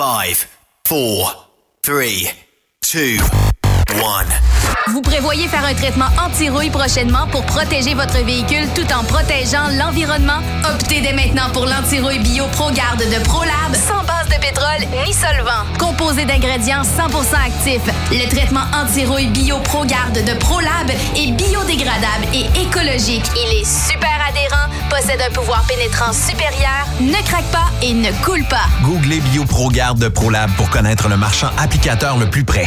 5, 4, 3, 2, 1. Vous prévoyez faire un traitement anti-rouille prochainement pour protéger votre véhicule tout en protégeant l'environnement? Optez dès maintenant pour l'anti-rouille bio ProGarde de ProLab de pétrole ni solvant. Composé d'ingrédients 100% actifs, le traitement anti-rouille bio ProGarde de ProLab est biodégradable et écologique. Il est super adhérent, possède un pouvoir pénétrant supérieur, ne craque pas et ne coule pas. Googlez BioProGarde de ProLab pour connaître le marchand applicateur le plus près.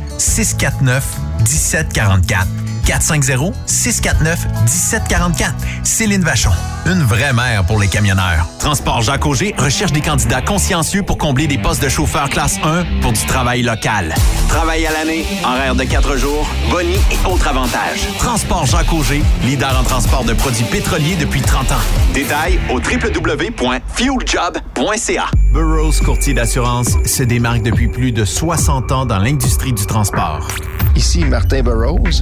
649 1744. 450-649-1744. Céline Vachon, une vraie mère pour les camionneurs. Transport Jacques Auger recherche des candidats consciencieux pour combler des postes de chauffeur classe 1 pour du travail local. Travail à l'année, horaire de 4 jours, boni et autres avantages. Transport Jacques Auger, leader en transport de produits pétroliers depuis 30 ans. Détails au www.fueljob.ca. Burroughs Courtier d'assurance se démarque depuis plus de 60 ans dans l'industrie du transport. Ici Martin Burroughs,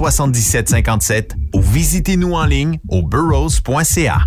1-800-939-7757 ou visitez-nous en ligne au burrows.ca.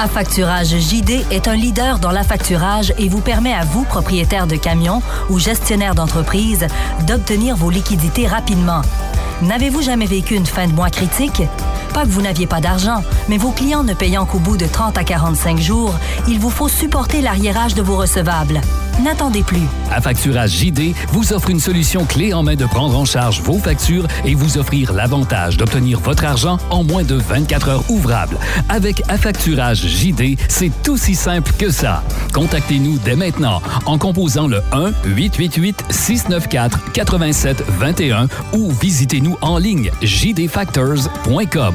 Affacturage JD est un leader dans l'affacturage et vous permet à vous, propriétaire de camions ou gestionnaire d'entreprise, d'obtenir vos liquidités rapidement. N'avez-vous jamais vécu une fin de mois critique? Pas que vous n'aviez pas d'argent, mais vos clients ne payant qu'au bout de 30 à 45 jours, il vous faut supporter l'arriérage de vos recevables. N'attendez plus. Affacturage JD vous offre une solution clé en main de prendre en charge vos factures et vous offrir l'avantage d'obtenir votre argent en moins de 24 heures ouvrables. Avec Affacturage JD, c'est aussi simple que ça. Contactez-nous dès maintenant en composant le 1-888-694-8721 ou visitez-nous en ligne jdfactors.com.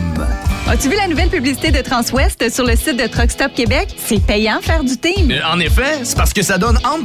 As-tu vu la nouvelle publicité de Transwest sur le site de Truckstop Québec? C'est payant faire du team. Euh, en effet, c'est parce que ça donne entre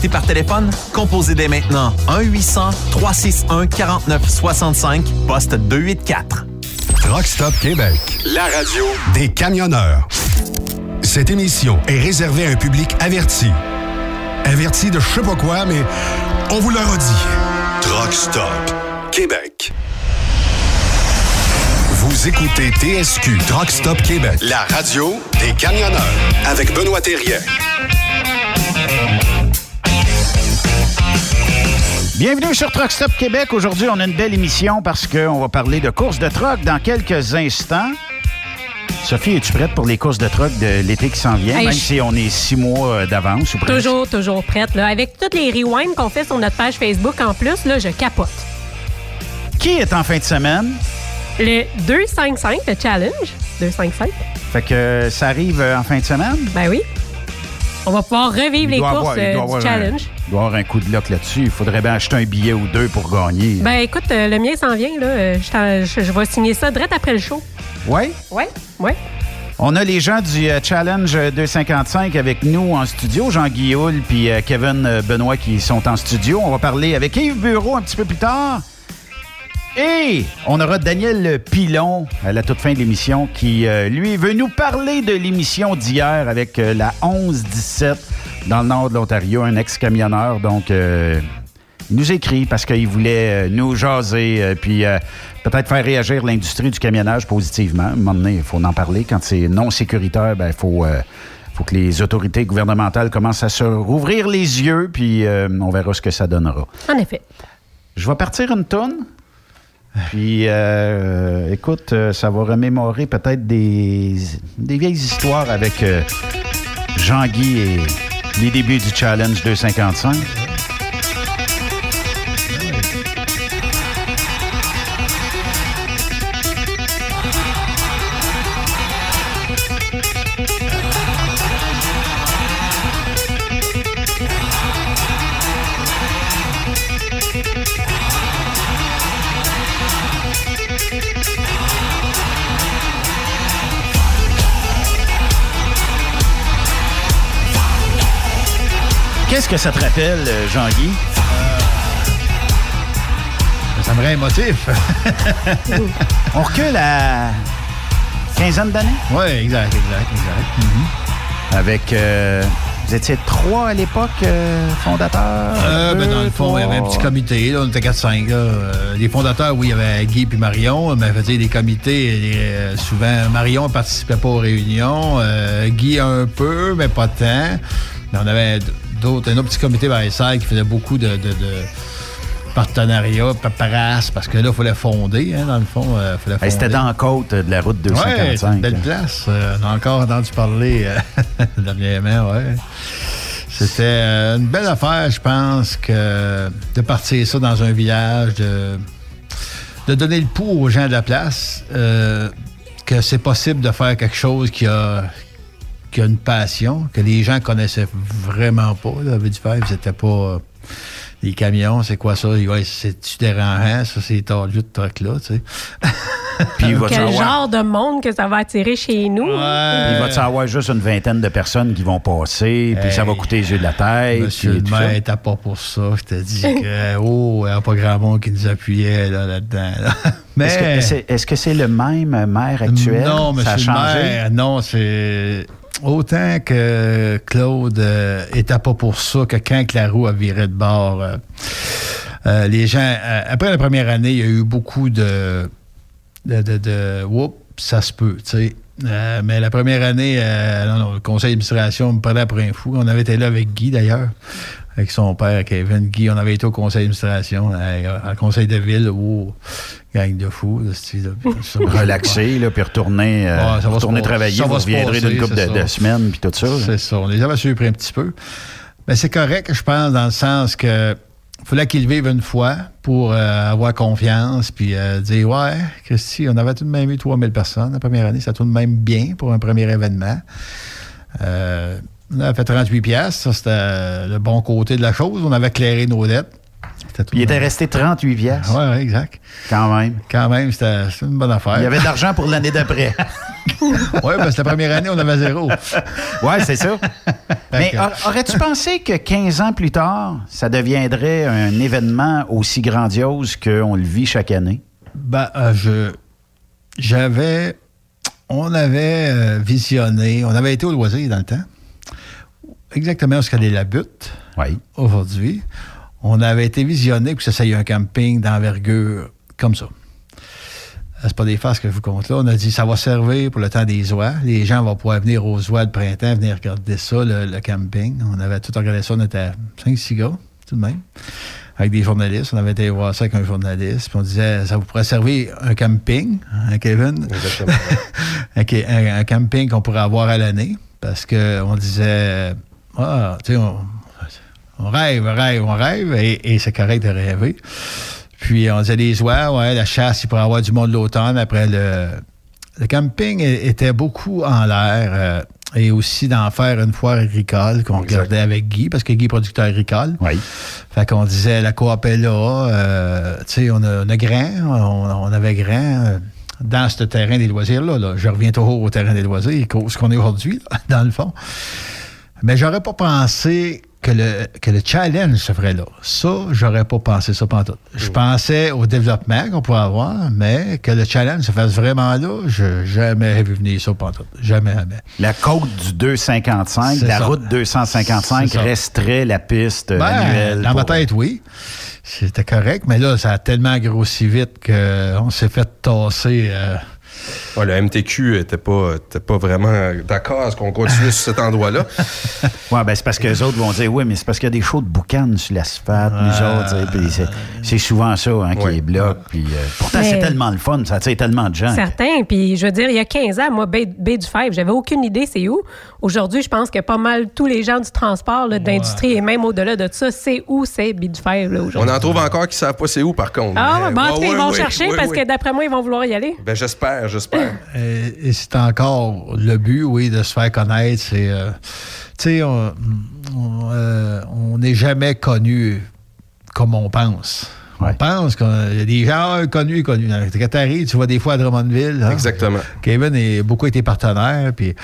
par téléphone? Composez dès maintenant 1-800-361-4965, poste 284. Truck Stop Québec. La radio Des camionneurs. Cette émission est réservée à un public averti. Averti de je sais pas quoi, mais on vous le redit. Truck Stop Québec. Vous écoutez TSQ Truck Stop Québec. La radio des camionneurs avec Benoît Thérien. Bienvenue sur Truck Stop Québec. Aujourd'hui, on a une belle émission parce qu'on va parler de courses de truck dans quelques instants. Sophie, es-tu prête pour les courses de truck de l'été qui s'en vient, Hey, même je- si on est six mois euh, d'avance ou presque? Toujours, toujours prête. Là. Avec tous les rewinds qu'on fait sur notre page Facebook en plus, là, je capote. Qui est en fin de semaine? Le 255, le challenge. 255. Fait que euh, ça arrive euh, en fin de semaine? Ben oui. On va pouvoir revivre Il les courses avoir- il euh, du challenge. Un, il doit avoir un coup de lock là-dessus. Il faudrait bien acheter un billet ou deux pour gagner. Ben écoute, euh, le mien s'en vient. Là. Euh, Je, t'en- je- je vais signer ça direct après le show. Oui? Oui, oui. On a les gens du euh, Challenge 255 avec nous en studio, Jean Guilloul puis Kevin Benoît qui sont en studio. On va parler avec Yves Bureau un petit peu plus tard. Et on aura Daniel Pilon à la toute fin de l'émission qui, euh, lui, veut nous parler de l'émission d'hier avec euh, la 11-17 dans le nord de l'Ontario, un ex-camionneur. Donc, euh, il nous écrit parce qu'il voulait nous jaser, puis peut-être faire réagir l'industrie du camionnage positivement. À un moment donné, il faut en parler. Quand c'est non sécuritaire, il faut, euh, faut que les autorités gouvernementales commencent à se rouvrir les yeux, puis euh, on verra ce que ça donnera. En effet. Je vais partir une tonne. Puis, euh, écoute, euh, ça va remémorer peut-être des, des vieilles histoires avec euh, Jean-Guy et les débuts du Challenge 255. Que ça te rappelle, euh, Jean-Guy? Ça me rend émotif. On recule à quinzaine d'années? Oui, exact, exact, exact. Mhm. Avec. euh, vous étiez trois à l'époque, euh, fondateurs? Euh, ben, dans le fond, il y avait un petit comité, là, on était 4-5. là. Euh, les fondateurs, oui, il y avait Guy et Marion, mais faisait des comités. et, euh, souvent, Marion ne participait pas aux réunions. euh, Guy un peu, mais pas tant. Mais on avait d'autres, un autre petit comité VSR qui faisait beaucoup de, de, de paperasse, parce que là, il fallait fonder, hein, dans le fond. euh, Hey, C'était dans la côte de la route Ouais, c'est 255. une belle place. Euh, on a encore entendu parler euh, dernièrement, ouais. C'était euh, une belle affaire, je pense, que de partir ça dans un village, de, de donner le pouls aux gens de la place, euh, que c'est possible de faire quelque chose qui a, qui a une passion, que les gens connaissaient vraiment pas. La vie du Fèvre, c'était pas euh, les camions, c'est quoi ça? Ouais, c'est-tu dérangeant? Ça, c'est tordu de truc-là, tu sais? Puis il va Quel genre de monde que ça va attirer chez nous? Il va-tu avoir juste une vingtaine de personnes qui vont passer, puis ça va coûter les yeux de la tête. Monsieur le maire, t'as pas pour ça. Je te dis que, oh, il n'y a pas grand monde qui nous appuyait là, là-dedans. là. Mais. Est-ce que c'est le même maire actuel? Non, ça a monsieur le changé? maire, non, c'est. Autant que Claude euh, était pas pour ça, que quand la roue a viré de bord, euh, euh, les gens, euh, après la première année, il y a eu beaucoup de. de, de, ça se peut, tu sais. Mais la première année, le conseil d'administration me parlait pour un fou. On avait été là avec Guy, d'ailleurs, avec son père, Kevin. Guy, on avait été au conseil d'administration, au conseil de ville, où gang de fous. c'est- là, puis retourner, euh, retourner travailler. ça va Vous reviendrez d'une couple de, semaines, puis tout ça. C'est ça. On les avait surpris un petit peu. Mais c'est correct, je pense, dans le sens que fallait qu'ils vivent une fois pour euh, avoir confiance, puis euh, dire Ouais, Christy, on avait tout de même eu 3000 personnes la première année, ça tout de même bien pour un premier événement. Euh, on avait fait 38 pièces, ça c'était le bon côté de la chose. On avait éclairé nos dettes. Il était resté 38 piastres. Ouais, ouais, exact. Quand même. Quand même, c'était une bonne affaire. Il y avait de l'argent pour l'année d'après. Oui, parce que la première année, on avait zéro. Oui, c'est ça. Mais a- aurais-tu pensé que 15 ans plus tard, ça deviendrait un événement aussi grandiose qu'on le vit chaque année? Ben, euh, je. J'avais. On avait euh, visionné. On avait été au loisir dans le temps. Exactement est-ce qu'elle est la butte. Oui. Aujourd'hui. On avait été visionné pour que ça ait un camping d'envergure comme ça. Euh, C'est pas des farces que je vous compte là. On a dit ça va servir pour le temps des oies. Les gens vont pouvoir venir aux oies de printemps, venir regarder ça, le, le camping. On avait tout regardé ça. On était 5-6 gars, tout de même avec des journalistes. On avait été voir ça avec un journaliste. Puis on disait, ça vous pourrait servir un camping, hein, Kevin? ca- un- un camping qu'on pourrait avoir à l'année. Parce qu'on disait, ah, tu sais, on, on rêve, on rêve, on rêve, et, et c'est correct de rêver. Puis on disait les oies, ouais, la chasse, il pourrait y avoir du monde l'automne. Après, le, le camping était beaucoup en l'air. euh, et aussi d'en faire une foire agricole qu'on regardait avec Guy, parce que Guy est producteur agricole. Oui. Fait qu'on disait, la coop est là, euh, tu sais, on a, on a grand, on, on avait grand euh, dans ce terrain des loisirs-là. là. Je reviens toujours au terrain des loisirs, ce qu'on est aujourd'hui, dans le fond. Mais j'aurais pas pensé que le, que le challenge se ferait là. Ça, j'aurais pas pensé ça pendant tout. Je pensais au développement qu'on pourrait avoir, mais que le challenge se fasse vraiment là, je jamais vu venir ça pendant tout. Jamais, jamais. La côte du 255, C'est la ça. route 255 C'est ça. resterait la piste Ben, annuelle. Dans ma tête, oui. C'était correct, mais là, ça a tellement grossi vite qu'on s'est fait tasser. euh, Ouais, le MTQ était pas, était pas vraiment d'accord à ce qu'on continue sur cet endroit-là. Ouais, ben c'est parce que les autres vont dire oui, mais c'est parce qu'il y a des shows de boucan sur l'asphalte, nous autres, c'est- souvent ça hein, qui est bloc. Puis euh, pourtant, Mais- c'est tellement le fun, ça attire tellement de gens. Certain. Puis, je veux dire, il y a 15 ans, moi, Baie, Baie du Fèvre, j'avais aucune idée c'est où. Aujourd'hui, je pense que pas mal tous les gens du transport, là, d'industrie et même au-delà de ça, c'est où c'est Baie du Fèvre, là, On aujourd'hui. en trouve encore qui savent pas c'est où, par contre. Ah, Mais- bon, en tout cas, Ouais, ils ouais, vont ouais, chercher ouais, parce ouais. que d'après moi, ils vont vouloir y aller. Ben, j'espère, j'espère. Et, et c'est encore le but, oui, de se faire connaître. C'est, euh, tu sais, on euh, on n'est jamais connu comme on pense. On pense qu'il y a des gens connus, connus. Quand t'arrives, tu vois des fois à Drummondville. hein. Exactement. Kevin a beaucoup été partenaire, puis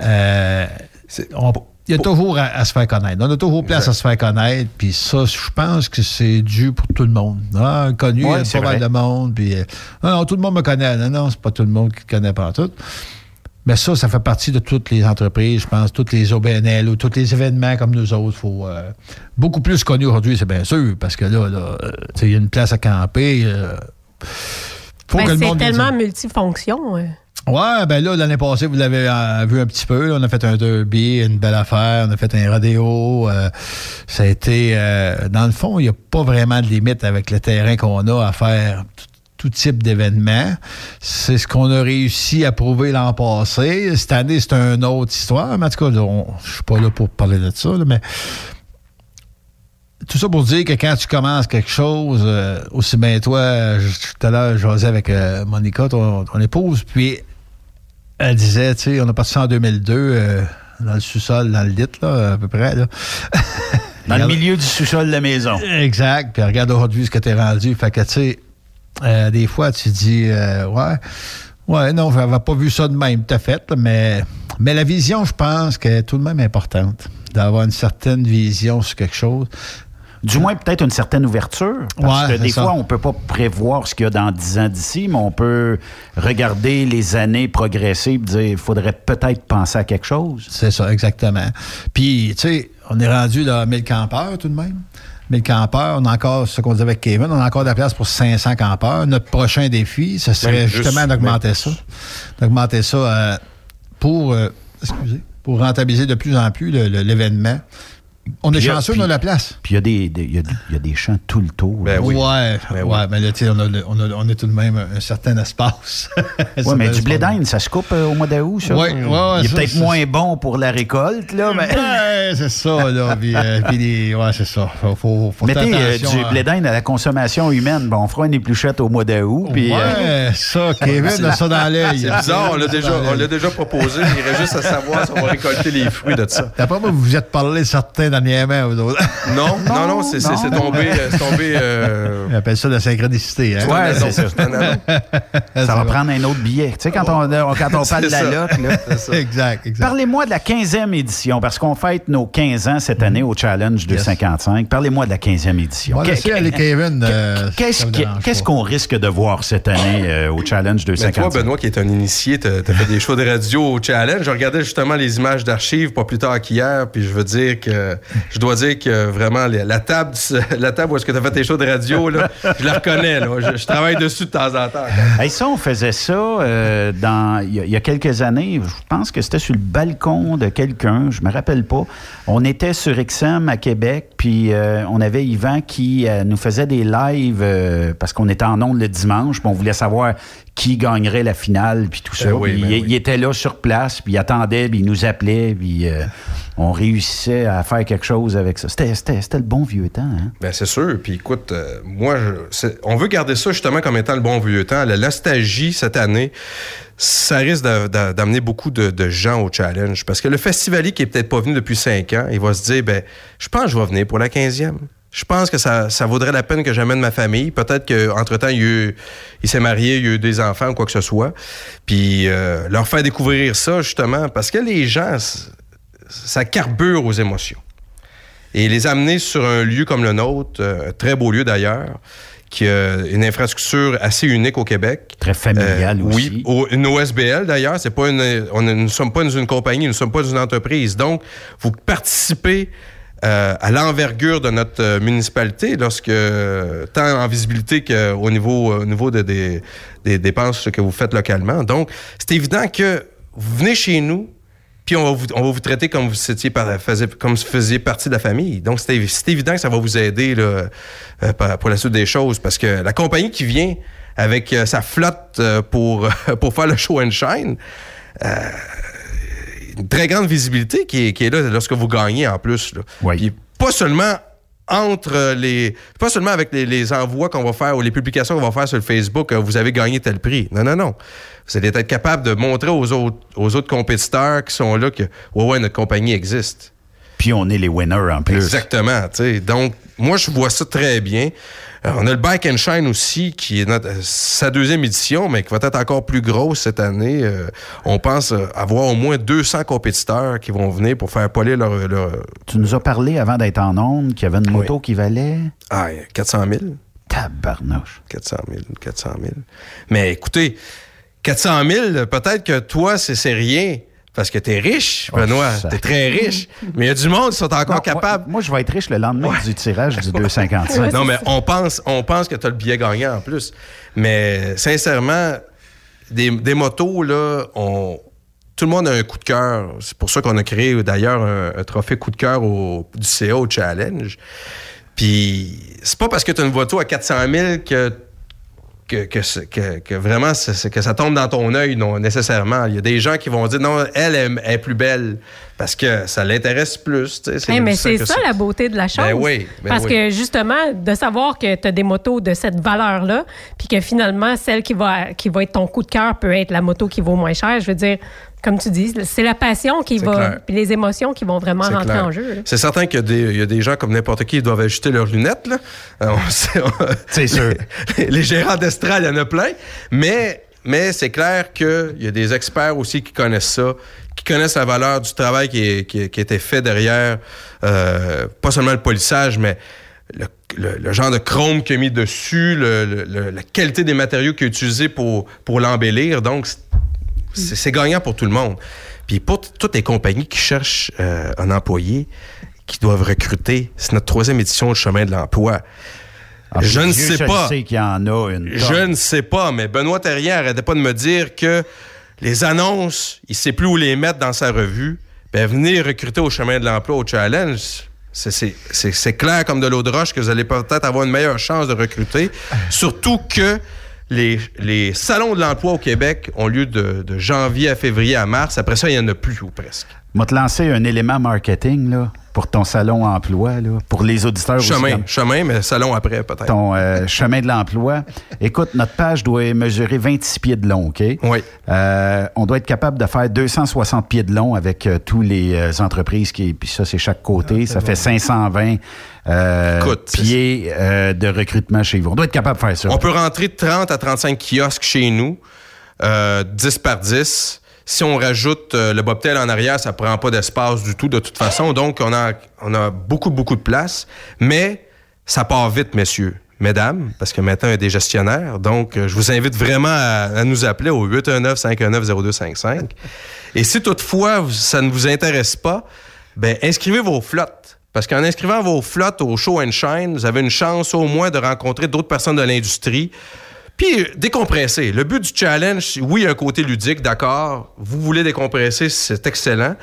euh, on- il y a toujours à, à se faire connaître. On a toujours place à se faire connaître, puis ça, je pense que c'est dû pour tout le monde. Ah, connu, Ouais, il y a c'est pas mal de monde, puis euh, non, non, tout le monde me connaît. Non, non, c'est pas tout le monde qui connaît pas tout. Mais ça, ça fait partie de toutes les entreprises, je pense, toutes les OBNL ou tous les événements comme nous autres. faut euh, beaucoup plus connu aujourd'hui, c'est bien sûr, parce que là, là, euh, tu sais, il y a une place à camper. euh, faut Ben, que le c'est monde vienne tellement multifonction. ouais. Ouais, ben là, l'année passée, vous l'avez euh, vu un petit peu. on a fait un derby, une belle affaire. On a fait un rodéo. euh, ça a été... euh, dans le fond, il n'y a pas vraiment de limite avec le terrain qu'on a à faire tout, type d'événement. C'est ce qu'on a réussi à prouver l'an passé. Cette année, c'est une autre histoire. Mais en tout cas, je suis pas là pour parler de ça, là, mais... Tout ça pour dire que quand tu commences quelque chose, euh, aussi bien toi, tout à l'heure, j'osais avec Monica, ton épouse, puis elle disait, tu sais, on a parti ça en 2002, euh, dans le sous-sol, dans le lit, là, à peu près. Là. Dans le milieu du sous-sol de la maison. Exact. Puis regarde aujourd'hui ce que t'es rendu. Fait que, tu sais, euh, des fois, tu dis, euh, ouais, ouais, non, j'avais pas vu ça de même, tout à fait, là, mais, mais la vision, je pense qu'elle est tout de même importante. D'avoir une certaine vision sur quelque chose. Du moins, peut-être une certaine ouverture. Parce Ouais, que des ça. fois, on peut pas prévoir ce qu'il y a dans 10 ans d'ici, mais on peut regarder les années progresser et dire il faudrait peut-être penser à quelque chose. C'est ça, exactement. Puis, tu sais, on est rendu là, à 1000 campeurs tout de même. 1000 campeurs, on a encore, ce qu'on disait avec Kevin, on a encore de la place pour 500 campeurs. Notre prochain défi, ce serait Même justement juste, d'augmenter ça. D'augmenter ça euh, pour, euh, excusez, pour rentabiliser de plus en plus le- le- l'événement. On est chanceux, on a la place. Puis il y, a des- y a des- il y a des champs tout le tour. Ben oui. Ouais, Ben ouais, oui. mais là, tu sais, on on, a, on a tout de même un, certain espace. Ouais, mais du blé d'Inde, ça se coupe euh, au mois d'août, ça? Ouais, ouais, Il est peut-être ça, moins bon pour la récolte, là, mais. Ouais, c'est ça, là. Puis, euh, puis les- ouais, c'est ça. Faut, faut, faut faire Mettez euh, du blé d'Inde à la consommation humaine. Bon, on fera une épluchette au mois d'août. puis, euh, Ouais, ça, Kevin a ça dans l'œil. C'est bizarre, on l'a déjà, on l'a déjà proposé. Il irait juste à savoir si on va récolter les fruits de ça. D'après moi, vous vous êtes parlé certains dernièrement, vous autres. Non, non, non, c'est c'est- c'est tombé. euh, C'est tombé euh, On appelle ça la synchronicité, hein? Ouais, c'est ça. Ça va prendre un autre billet. Tu sais, quand on, quand on parle de la loc, là. C'est ça. Exact, exact. Parlez-moi de la 15e édition, parce qu'on fête nos 15 ans cette année au Challenge 255. Parlez-moi de la 15e édition. Euh, Qu'est-ce qu'on risque de voir cette année euh, au Challenge Mais toi, 255? Benoît, qui est un initié, t'as as fait des shows de radio au Challenge. Je regardais justement les images d'archives pas plus tard qu'hier, puis je veux dire que je dois dire que vraiment la, table, la table où est-ce que tu as fait tes shows de radio, je la reconnais. Là. Je, travaille dessus de temps en temps. Hey, ça, on faisait ça euh, il y, a- quelques années. Je pense que c'était sur le balcon de quelqu'un. Je me rappelle pas. On était sur XM à Québec, puis euh, on avait Yvan qui euh, nous faisait des lives parce qu'on était en ondes le dimanche, puis on voulait savoir qui gagnerait la finale, puis tout ça. Ben oui, Puis ben il, oui. il était là sur place, puis il attendait, puis il nous appelait, puis euh, on réussissait à faire quelque chose avec ça. C'était, c'était- c'était le bon vieux temps. Hein? Ben c'est sûr. Puis écoute, euh, moi, je- on veut garder ça justement comme étant le bon vieux temps. La nostalgie cette année, ça risque d'a- d'a- d'amener beaucoup de, de gens au challenge. Parce que le festivalier qui est peut-être pas venu depuis cinq ans, il va se dire, ben, je pense que je vais venir pour la 15e. Je pense que ça, ça vaudrait la peine que j'amène ma famille. Peut-être qu'entre-temps, il, s'est marié, il y a eu des enfants ou quoi que ce soit. Puis euh, leur faire découvrir ça, justement, parce que les gens, ça carbure aux émotions et les amener sur un lieu comme le nôtre, euh, un très beau lieu d'ailleurs, qui a une infrastructure assez unique au Québec. Très familial Euh, aussi. Oui, une OSBL d'ailleurs, c'est pas une, on ne nous sommes pas dans une compagnie, nous ne sommes pas dans une entreprise. Donc, vous participez euh, à l'envergure de notre euh, municipalité, lorsque tant en visibilité qu'au niveau, au niveau de- des, des dépenses que vous faites localement. Donc, c'est évident que vous venez chez nous, puis on va vous, on va vous traiter comme vous étiez par- comme vous faisiez partie de la famille. Donc, c'est évi- c'est évident que ça va vous aider là, euh, pour la suite des choses, parce que la compagnie qui vient avec euh, sa flotte euh, pour, pour faire le show and shine, euh, une très grande visibilité qui est, qui est là lorsque vous gagnez en plus. Là. Puis pas seulement entre les. Pas seulement avec les, les envois qu'on va faire ou les publications qu'on va faire sur le Facebook, euh, vous avez gagné tel prix. Non, non, non. Vous allez être capable de montrer aux autres, aux autres compétiteurs qui sont là que, ouais, ouais, notre compagnie existe. Puis on est les winners en plus. Exactement. tu sais. Donc, moi, je vois ça très bien. Euh, on a le Bike and Shine aussi, qui est notre, euh, sa deuxième édition, mais qui va être encore plus grosse cette année. Euh, on pense avoir au moins 200 compétiteurs qui vont venir pour faire polir leur... leur- Tu nous as parlé avant d'être en onde qu'il y avait une moto qui valait? Ah, 400 000. Tabarnouche. 400 000, 400 000. Mais écoutez, 400 000, peut-être que toi, c'est rien. Parce que t'es riche, Benoît. ça- t'es très riche. Mais il y a du monde qui sont encore Non, capables. Moi, moi, je vais être riche le lendemain du tirage du 255. non, mais on pense, on pense que tu as le billet gagnant en plus. Mais sincèrement, des, des motos, là, on, tout le monde a un coup de cœur. C'est pour ça qu'on a créé d'ailleurs un, un trophée coup de cœur au, du CA au Challenge. Puis c'est pas parce que tu as une moto à 400 000 que que, que, c'est- que- que vraiment que ça tombe dans ton œil, non nécessairement. Il y a des gens qui vont dire non, elle, est plus belle parce que ça l'intéresse plus. Hey, mais c'est ça la beauté de la chose. Ben oui, ben Parce oui. que justement, de savoir que tu as des motos de cette valeur-là, puis que finalement, celle qui va, qui va être ton coup de cœur peut être la moto qui vaut moins cher. Je veux dire, comme tu dis, c'est la passion qui va, puis les émotions qui vont vraiment rentrer clair. en jeu. C'est certain qu'il y a, des, il y a des gens comme n'importe qui qui doivent ajuster leurs lunettes. là. Euh, C'est sûr. Les, les gérants d'estrade, il y en a plein. Mais, mais c'est clair qu'il y a des experts aussi qui connaissent ça, qui connaissent la valeur du travail qui, est- qui, est- qui a été fait derrière, euh, pas seulement le polissage, mais le, le- le genre de chrome qu'il a mis dessus, le- le- le- la qualité des matériaux qu'il a utilisés pour, pour l'embellir. Donc, c'est gagnant pour tout le monde. Puis pour toutes les compagnies qui cherchent euh, un employé, qui doivent recruter, c'est notre troisième édition du chemin de l'emploi. Ah, je ne sais pas. qu'il y en a une Je ne sais pas, mais Benoît Terrien arrêtait pas de me dire que les annonces, il sait plus où les mettre dans sa revue. Ben, venez recruter au chemin de l'emploi, au challenge. C'est clair comme de l'eau de roche que vous allez peut-être avoir une meilleure chance de recruter. Surtout que les, les salons de l'emploi au Québec ont lieu de, de janvier à février à mars. Après ça, il n'y en a plus ou presque. Vais te lancer un élément marketing là, pour ton salon emploi, là, pour les auditeurs aussi, Chemin, comme chemin, mais salon après peut-être. ton euh, chemin de l'emploi. Écoute, notre page doit mesurer 26 pieds de long, OK? Oui. on doit être capable de faire 260 pieds de long avec euh, tous les euh, entreprises qui. Puis ça, c'est chaque côté. ça fait 520 euh, Écoute, pieds euh, de recrutement chez vous. On doit être capable de faire ça. On peut rentrer 30 à 35 kiosques chez nous, euh, 10 par 10. Si on rajoute euh, le bobtail en arrière, ça prend pas d'espace du tout de toute façon. Donc, on a, on a beaucoup, beaucoup de place. Mais ça part vite, messieurs, mesdames, parce que maintenant, il y a des gestionnaires. Donc, euh, je vous invite vraiment à, à nous appeler au 819-519-0255. Et si toutefois, ça ne vous intéresse pas, ben inscrivez vos flottes. Parce qu'en inscrivant vos flottes au Show and Shine, vous avez une chance au moins de rencontrer d'autres personnes de l'industrie. Puis, décompresser. Le but du challenge, oui, un côté ludique, d'accord. Vous voulez décompresser, c'est excellent.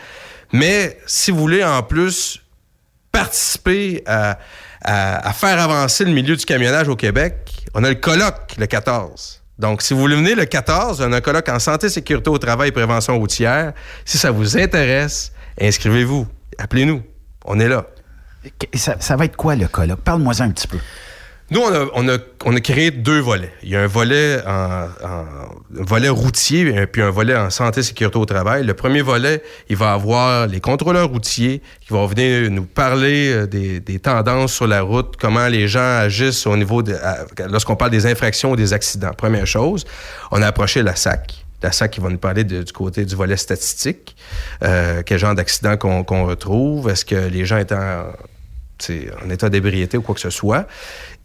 Mais si vous voulez en plus participer à faire avancer le milieu du camionnage au Québec, on a le colloque le 14. Donc, si vous voulez venir le 14, on a un colloque en santé, sécurité au travail et prévention routière. Si ça vous intéresse, inscrivez-vous. Appelez-nous. On est là. Ça, va être quoi le colloque? Parle-moi un petit peu. Nous, on a, créé deux volets. Il y a un volet volet routier et puis un volet en santé sécurité au travail. Le premier volet, il va avoir les contrôleurs routiers qui vont venir nous parler euh, des, tendances sur la route, comment les gens agissent au niveau lorsqu'on parle des infractions ou des accidents. Première chose, on a approché la SAC. La SAC qui va nous parler du côté du volet statistique. Euh, quel genre d'accident qu'on qu'on retrouve? Est-ce que les gens étaient en, état d'ébriété ou quoi que ce soit?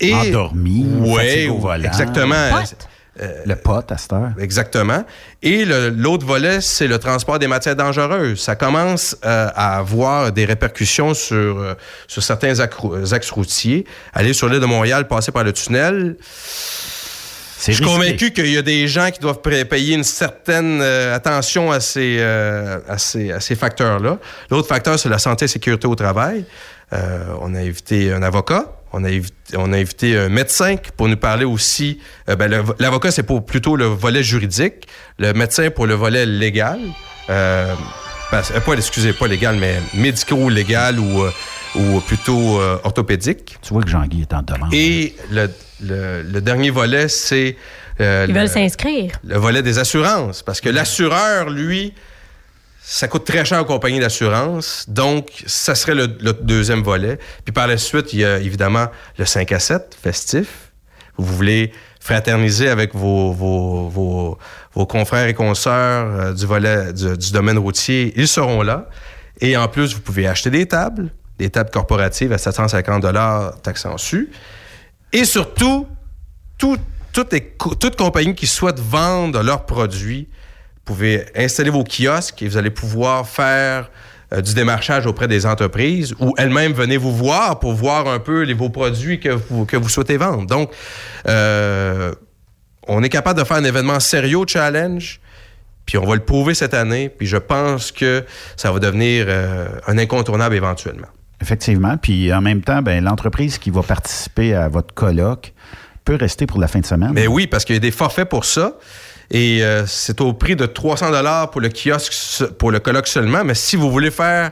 Endormi, Oui, fatigue au volant. exactement. Le pot. le pot à cette heure. Exactement. Et l'autre volet, c'est le transport des matières dangereuses. Ça commence euh, à avoir des répercussions sur, euh, sur certains axes routiers. Aller sur l'île de Montréal, passer par le tunnel. Je suis risqué. convaincu qu'il y a des gens qui doivent pa- payer une certaine euh, attention à ces, euh, à ces, à ces facteurs-là. L'autre facteur, c'est la santé et sécurité au travail. Euh, on a invité un avocat, on a, invité, on a invité un médecin pour nous parler aussi. euh, ben, le- L'avocat, c'est pour plutôt le volet juridique, le médecin pour le volet légal. Euh, ben, pas, excusez, pas légal, mais médico-légal ou, ou plutôt euh, orthopédique. Tu vois que Jean-Guy est en demande. Et le, le- le dernier volet, c'est euh, Ils le, veulent s'inscrire. le volet des assurances. Parce que l'assureur, lui, ça coûte très cher aux compagnies d'assurance. Donc, ça serait le, deuxième volet. Puis par la suite, il y a évidemment le 5 à 7 festif. Vous voulez fraterniser avec vos, vos, vos, confrères et consoeurs euh, du volet du, domaine routier. Ils seront là. Et en plus, vous pouvez acheter des tables, des tables corporatives à 750 taxes en su. Et surtout, toute compagnie qui souhaite vendre leurs produits, vous pouvez installer vos kiosques et vous allez pouvoir faire euh, du démarchage auprès des entreprises ou elles-mêmes venez vous voir pour voir un peu les, vos produits que vous, que vous souhaitez vendre. Donc, euh, on est capable de faire un événement sérieux challenge. Puis on va le prouver cette année. Puis je pense que ça va devenir euh, un incontournable éventuellement. Effectivement. Puis en même temps, ben, l'entreprise qui va participer à votre colloque peut rester pour la fin de semaine. Mais oui, parce qu'il y a des forfaits pour ça. Et euh, c'est au prix de 300 dollars pour le kiosque, pour le colloque seulement. Mais si vous voulez faire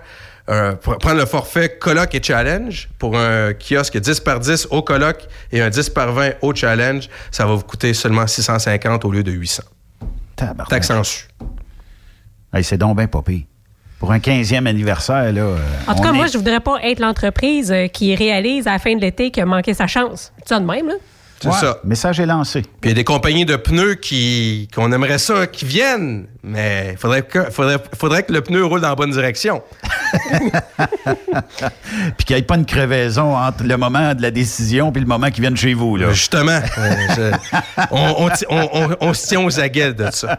euh, pr- prendre le forfait colloque et challenge pour un kiosque 10 par 10 au colloque et un 10 par 20 au challenge, ça va vous coûter seulement 650 au lieu de 800. Tabarnak. Taxe en su. Hey, c'est donc bien pas pire. Pour un 15e anniversaire, là. euh, En tout cas, moi, je voudrais pas être l'entreprise qui réalise à la fin de l'été qu'il a manqué sa chance. C'est ça de même, là? C'est Ouais, ça. Message est lancé. Puis il y a des compagnies de pneus qui qu'on aimerait ça qui viennent, mais il faudrait que, faudrait, faudrait que le pneu roule dans la bonne direction. Puis qu'il n'y ait pas une crevaison entre le moment de la décision puis le moment qu'ils viennent chez vous. Là. Justement, euh, je- on, on on- on- on se tient aux aguets de ça.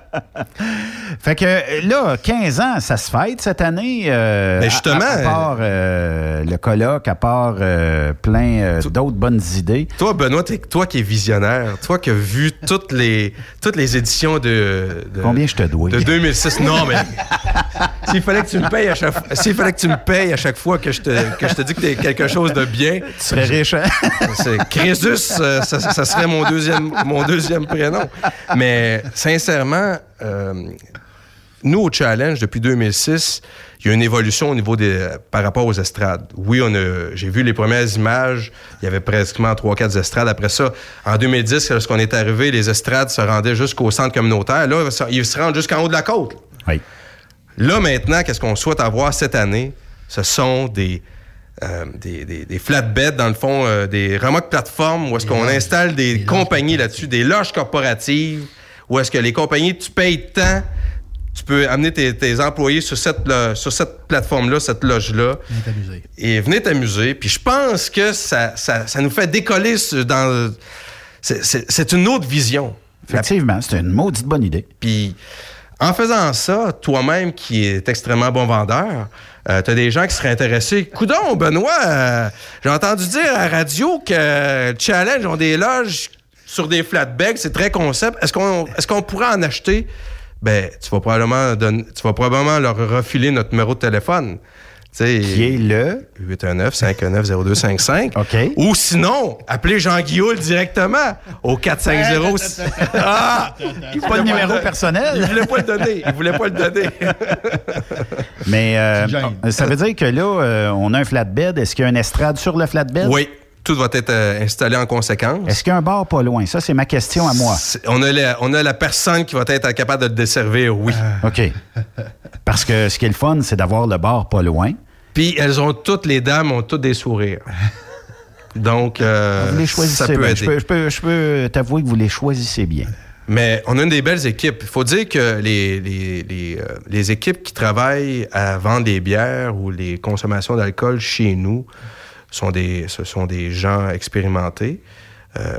Fait que euh, là, 15 ans, ça se fête cette année. euh, Ben, justement, À, à part euh, le colloque, à part euh, plein euh, d'autres bonnes idées. Toi, Benoît, toi qui es visionnaire, toi qui as vu toutes les, toutes les éditions de, de- Combien je te dois? de 2006. Non, mais s'il fallait que tu me payes à chaque fois, s'il fallait que tu me payes à chaque fois que je te, que je te dis que t'es quelque chose de bien, Tu serais riche, hein? c'est Crésus, euh, ça, ça serait mon deuxième, mon deuxième prénom. Mais sincèrement, euh, nous, au Challenge, depuis 2006, il y a une évolution au niveau des, par rapport aux estrades. Oui, on a, j'ai vu les premières images, il y avait pratiquement 3-4 estrades. Après ça, en 2010, lorsqu'on est arrivé, les estrades se rendaient jusqu'au centre communautaire. Là, ça- ils se rendent jusqu'en haut de la côte. Oui. Là, maintenant, qu'est-ce qu'on souhaite avoir cette année? Ce sont des, euh, des, des, des flatbeds, dans le fond, euh, des remorques plateformes où est-ce qu'on installe des compagnies là-dessus, des loges corporatives, où est-ce que les compagnies, tu payes tant, tu peux amener tes, tes employés sur cette, sur cette plateforme-là, cette loge-là, et venez t'amuser. Puis je pense que ça, ça, ça nous fait décoller dans... c'est- une autre vision. Effectivement, c'est une maudite bonne idée. Puis en faisant ça, toi-même qui est extrêmement bon vendeur, euh, t'as des gens qui seraient intéressés. Coudon, Benoît, euh, j'ai entendu dire à la radio que euh, Challenge ont des loges sur des flatbeds, c'est très concept. Est-ce qu'on est qu'on pourrait en acheter? Ben, tu vas probablement donner- tu vas probablement leur refiler notre numéro de téléphone. Qui est le? 819-519-0255. OK. Ou sinon, appelez Jean Guillaume directement au 450. ah! Il Pas de voulait numéro le- personnel. Il voulait pas le donner. Il voulait pas le donner. Mais euh, ça veut dire que là, euh, on a un flatbed. Est-ce qu'il y a une estrade sur le flatbed? oui, tout va être euh, installé en conséquence. Est-ce qu'il y a un bar pas loin? Ça, c'est ma question à moi. On a, la, on a la personne qui va être capable de le desservir, oui. OK. Parce que ce qui est le fun, c'est d'avoir le bar pas loin. Puis elles ont toutes, les dames ont toutes des sourires. Donc, euh, Vous les choisissez ça peut bien. aider. Je peux, je peux- je peux t'avouer que vous les choisissez bien. Mais on a une des belles équipes. Il faut dire que les, les, les, euh, les équipes qui travaillent à vendre des bières ou les consommations d'alcool chez nous sont des, ce sont des gens expérimentés. Euh,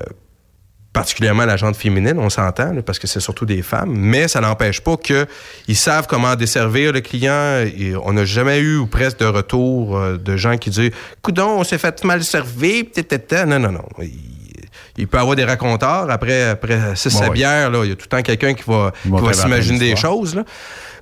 particulièrement la gente féminine, on s'entend, parce que c'est surtout des femmes, mais ça n'empêche pas qu'ils savent comment desservir le client. Et on n'a jamais eu ou presque de retour euh, de gens qui disent « Coudon, on s'est fait mal servir, peut-être... » Non, non, non. Il, il peut y avoir des raconteurs. Après, après six Bon, il y a tout le temps quelqu'un qui va, qui va s'imaginer des choses. là.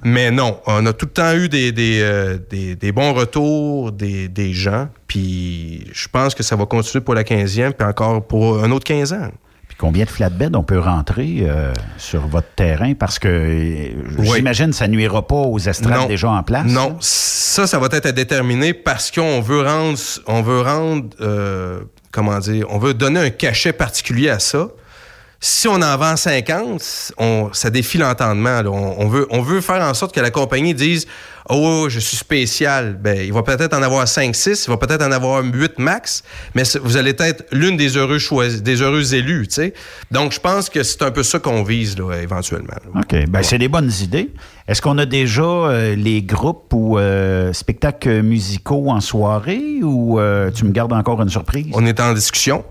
Mais non, on a tout le temps eu des, des, euh, des- des bons retours des, des gens. Puis je pense que ça va continuer pour la 15e, puis encore pour un autre 15 ans. Puis combien de flatbeds on peut rentrer euh, sur votre terrain? Parce que euh, Oui. j'imagine que ça nuira pas aux estrades Non. déjà en place. Non, ça, ça va être à déterminer parce qu'on veut rendre, on veut rendre, euh, comment dire, on veut donner un cachet particulier à ça. Si on en vend 50, on, ça défie l'entendement. On, on veut, on veut faire en sorte que la compagnie dise Oh, je suis spécial. Ben, il va peut-être en avoir 5, 6, il va peut-être en avoir 8 max, mais vous allez être l'une des heureux choisis, des heureux élus. Donc, je pense que c'est un peu ça qu'on vise là, éventuellement. là. OK. Ben, c'est des bonnes idées. Est-ce qu'on a déjà euh, les groupes ou euh, spectacles musicaux en soirée ou euh, tu me gardes encore une surprise? On est en discussion.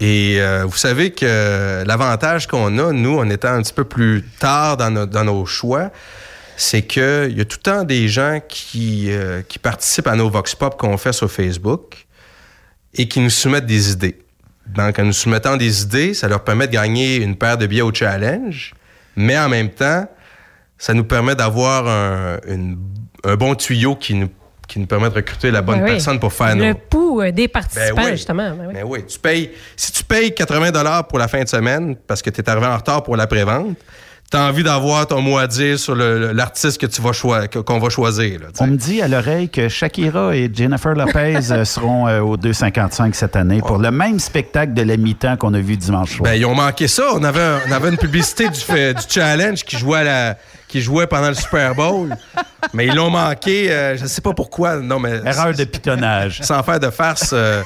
Et euh, vous savez que l'avantage qu'on a, nous, en étant un petit peu plus tard dans, nos- choix, c'est qu'il y a tout le temps des gens qui, euh, qui participent à nos Vox Pop qu'on fait sur Facebook et qui nous soumettent des idées. Donc, en nous soumettant des idées, ça leur permet de gagner une paire de billets au challenge, mais en même temps, ça nous permet d'avoir un, un bon tuyau qui nous, qui nous permet de recruter la bonne Ben oui. personne pour faire Le nos, pouls euh, des participants, Ben oui. justement. ben oui. mais oui, tu payes. Si tu payes 80 pour la fin de semaine parce que tu es arrivé en retard pour la prévente, tu as envie d'avoir ton mot à dire sur l'artiste que tu vas qu'on va choisir. là. On me dit à l'oreille que Shakira et Jennifer Lopez euh, seront euh, au 2,55 cette année pour le même spectacle de la mi-temps qu'on a vu dimanche soir. Ben, ils ont manqué ça. On avait, un- on avait une publicité du, fait- du challenge qui jouait, à la, qui jouait pendant le Super Bowl. Mais ils l'ont manqué. euh, je ne sais pas pourquoi. Non, mais Erreur de pitonnage. sans faire de farce, euh,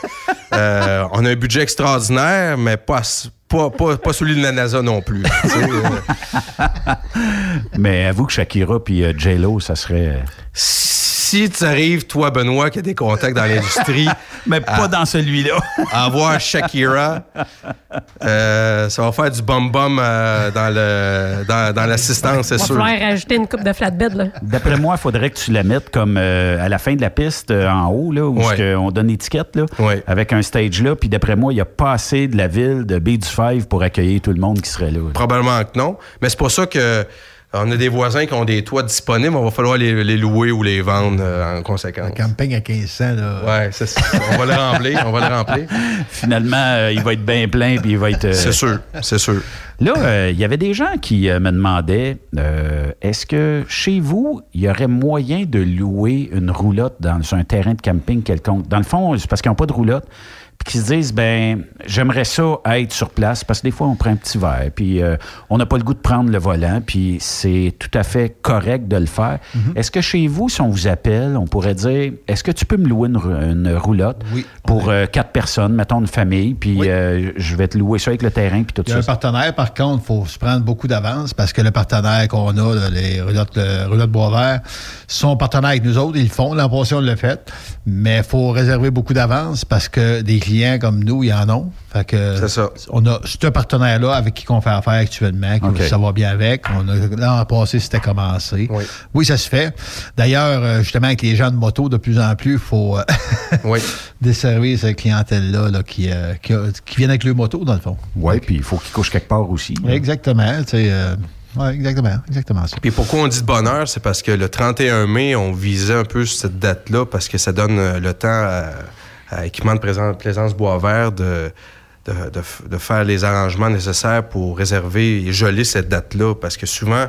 euh, on a un budget extraordinaire, mais pas, pas, pas, pas celui de la NASA non plus. euh. Mais avoue que Shakira puis euh, J-Lo, ça serait. Si tu arrives, toi, Benoît, qui a des contacts dans l'industrie. Mais pas dans celui-là. à voir Shakira, euh, ça va faire du bum-bum euh, dans le dans, dans l'assistance, c'est Il va sûr. falloir rajouter une coupe de flatbed. Là. D'après moi, il faudrait que tu la mettes comme euh, à la fin de la piste, euh, en haut, là, où Ouais. on donne l'étiquette, là, avec un stage là. Puis d'après moi, il n'y a pas assez de la ville de Bay du Five pour accueillir tout le monde qui serait là. là. Probablement que non. Mais c'est pour ça que on a des voisins qui ont des toits disponibles. On va falloir les, les louer ou les vendre euh, en conséquence. Camping à 1500, là. Ouais, c'est ça. On va le remplir. On va le remplir. Finalement, euh, il va être bien plein, puis il va être. euh, C'est sûr. C'est sûr. Là, euh, il y avait des gens qui euh, me demandaient euh, est-ce que chez vous, il y aurait moyen de louer une roulotte dans, sur un terrain de camping quelconque? Dans le fond, c'est parce qu'ils n'ont pas de roulotte. Qu'ils se disent, ben, j'aimerais ça être sur place parce que des fois, on prend un petit verre, puis euh, on n'a pas le goût de prendre le volant, puis c'est tout à fait correct de le faire. Est-ce que chez vous, si on vous appelle, on pourrait dire, est-ce que tu peux me louer une, une roulotte pour euh, quatre personnes, mettons une famille, puis euh, je vais te louer ça avec le terrain, puis tout Il y a un ça. partenaire, par contre, il faut se prendre beaucoup d'avance parce que le partenaire qu'on a, là, les roulottes, le roulotte Boisvert, sont partenaires avec nous autres. Ils le font. L'an passé, on l'a fait. Mais il faut réserver beaucoup d'avance parce que des clients comme nous, ils en ont. Fait que C'est ça. On a ce partenaire-là avec qui on fait affaire actuellement, qui OK. ça va bien avec. On a, l'an passé, c'était commencé. Oui. ça se fait. D'ailleurs, euh, justement, avec les gens de moto, de plus en plus, il faut euh, Oui. desservir cette clientèle-là là, qui, euh, qui, vient avec le moto, dans le fond. Oui, puis il faut qu'il couche quelque part aussi. là. Exactement. tu sais, euh, ouais, exactement. Exactement ça. Puis pourquoi on dit de bonheur, c'est parce que le 31 mai, on visait un peu cette date-là parce que ça donne le temps à, à Équipement de présence, Plaisance Bois-Vert de, de, de de faire les arrangements nécessaires pour réserver et geler cette date-là parce que souvent,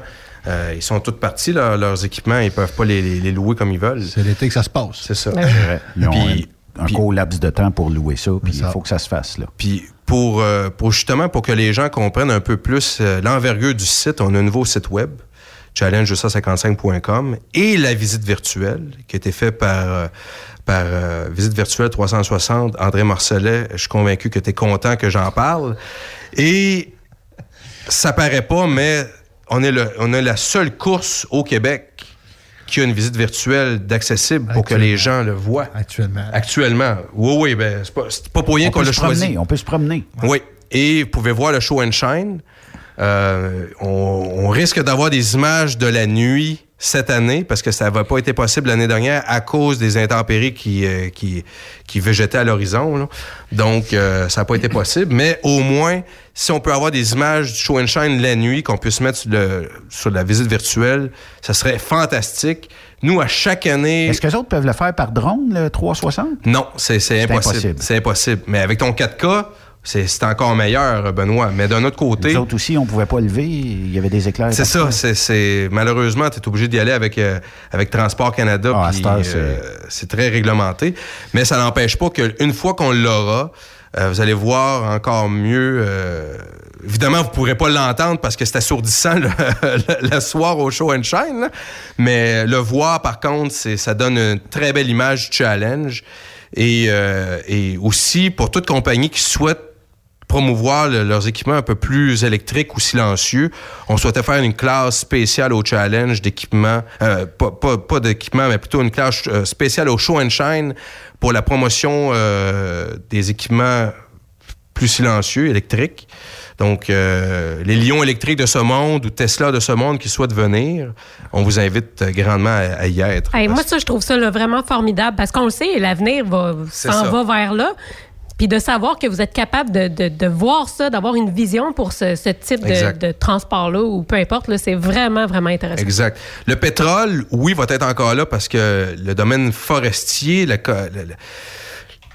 euh, ils sont tous partis, leurs équipements, ils peuvent pas les, les- les louer comme ils veulent. C'est l'été que ça se passe. C'est ça. C'est vrai. Ils ont Puis- un, un puis- court laps de temps pour louer ça, puis il faut que ça se fasse. Là. Puis pour, euh, pour justement pour que les gens comprennent un peu plus euh, l'envergure du site, on a un nouveau site web, challenge155.com, et la visite virtuelle qui a été faite par, euh, par euh, Visite virtuelle 360, André Marcellet. Je suis convaincu que tu es content que j'en parle. Et ça paraît pas, mais on est, le, on est la seule course au Québec qui a une visite virtuelle d'accessible pour que les gens le voient. Actuellement. Actuellement. Oui, oui, ben, c'est pas, pour rien On qu'on peut l'a se choisi. promener, on peut se promener. Oui. Et vous pouvez voir le show and shine. Euh, on, on risque d'avoir des images de la nuit cette année parce que ça n'avait pas été possible l'année dernière à cause des intempéries qui, euh, qui, qui végétaient à l'horizon. là. Donc, euh, ça n'a pas été possible. Mais au moins, si on peut avoir des images du show and shine la nuit qu'on puisse mettre sur, le, sur la visite virtuelle, ça serait fantastique. Nous, à chaque année... Est-ce que les autres peuvent le faire par drone, le 360? Non, c'est c'est impossible. impossible. C'est impossible. Mais avec ton 4K, c'est encore meilleur, Benoît. Mais d'un autre côté, Les autres aussi, on pouvait pas lever, il y avait des éclairs. c'est ça. c'est- malheureusement, tu es obligé d'y aller avec, euh, avec Transport Canada. Ah, c'est- euh, c'est très réglementé. Mais ça n'empêche pas qu'une fois qu'on l'aura, euh, vous allez voir encore mieux. évidemment, vous ne pourrez pas l'entendre parce que c'est assourdissant le, soir au show and shine. là. Mais le voir, par contre, c'est- ça donne une très belle image du challenge. Et, et aussi, pour toute compagnie qui souhaite promouvoir le- leurs équipements un peu plus électriques ou silencieux. On souhaitait faire une classe spéciale au challenge d'équipement, euh, pas, pas, pas d'équipement, mais plutôt une classe euh, spéciale au show and shine pour la promotion euh, des équipements plus silencieux, électriques. Donc, euh, les lions électriques de ce monde ou Tesla de ce monde qui souhaitent venir, on vous invite grandement à, à y être. Hey, moi, ça, je trouve ça là, vraiment formidable parce qu'on le sait, l'avenir s'en va vers là. Puis de savoir que vous êtes capable de, de- de voir ça, d'avoir une vision pour ce, ce type de, de transport-là ou peu importe, c'est vraiment, vraiment intéressant. Exact. Le pétrole, oui, va être encore là parce que le domaine forestier,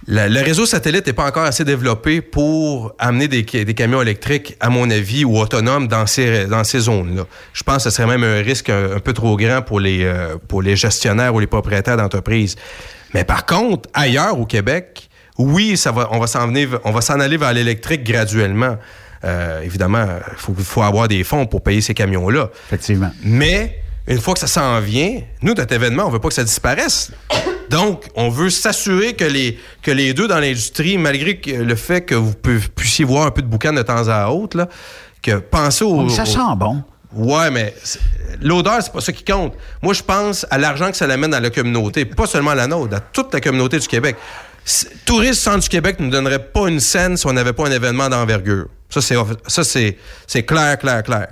le, réseau satellite n'est pas encore assez développé pour amener des, ca- des camions électriques, à mon avis, ou autonomes dans ces, dans ces zones-là. Je pense que ce serait même un risque un, un peu trop grand pour les, euh, pour les gestionnaires ou les propriétaires d'entreprises. Mais par contre, ailleurs au Québec, oui, ça va, on va s'en venir- on va s'en aller vers l'électrique graduellement. Euh, évidemment, il faut, faut avoir des fonds pour payer ces camions-là. Effectivement. Mais une fois que ça s'en vient, nous, notre événement, on veut pas que ça disparaisse. Donc, on veut s'assurer que les, que les deux dans l'industrie, malgré que le fait que vous pu- puissiez voir un peu de boucan de temps à autre, là, que pensez au... Oh, ça sent bon. Ouais, mais l'odeur, c'est pas ça qui compte. Moi, je pense à l'argent que ça l'amène dans la communauté, pas seulement à la nôtre, à toute la communauté du Québec. Touristes Centre du Québec ne nous donnerait pas une scène si on n'avait pas un événement d'envergure. Ça, c'est ça, c'est c'est clair, clair, clair.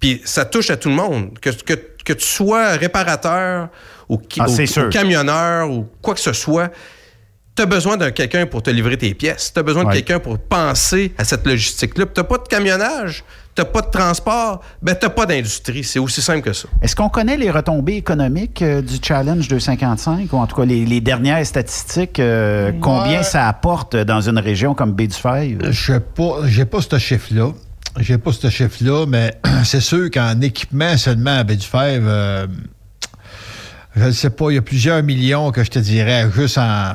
Puis ça touche à tout le monde. Que, que, que tu sois réparateur ou, qui- Ah, ou- ou camionneur ou quoi que ce soit, tu as besoin d'un quelqu'un pour te livrer tes pièces. Tu as besoin de quelqu'un pour penser à cette logistique-là. Tu n'as pas de camionnage, tu n'as pas de transport, ben tu n'as pas d'industrie. C'est aussi simple que ça. Est-ce qu'on connaît les retombées économiques euh, du Challenge 255, ou en tout cas les, les dernières statistiques, euh, combien ça apporte dans une région comme Baie-du-Fèvre? Je sais pas, j'ai pas ce chiffre-là. J'ai pas ce chiffre-là, mais c'est sûr qu'en équipement seulement à euh, je ne sais pas, il y a plusieurs millions que je te dirais juste en.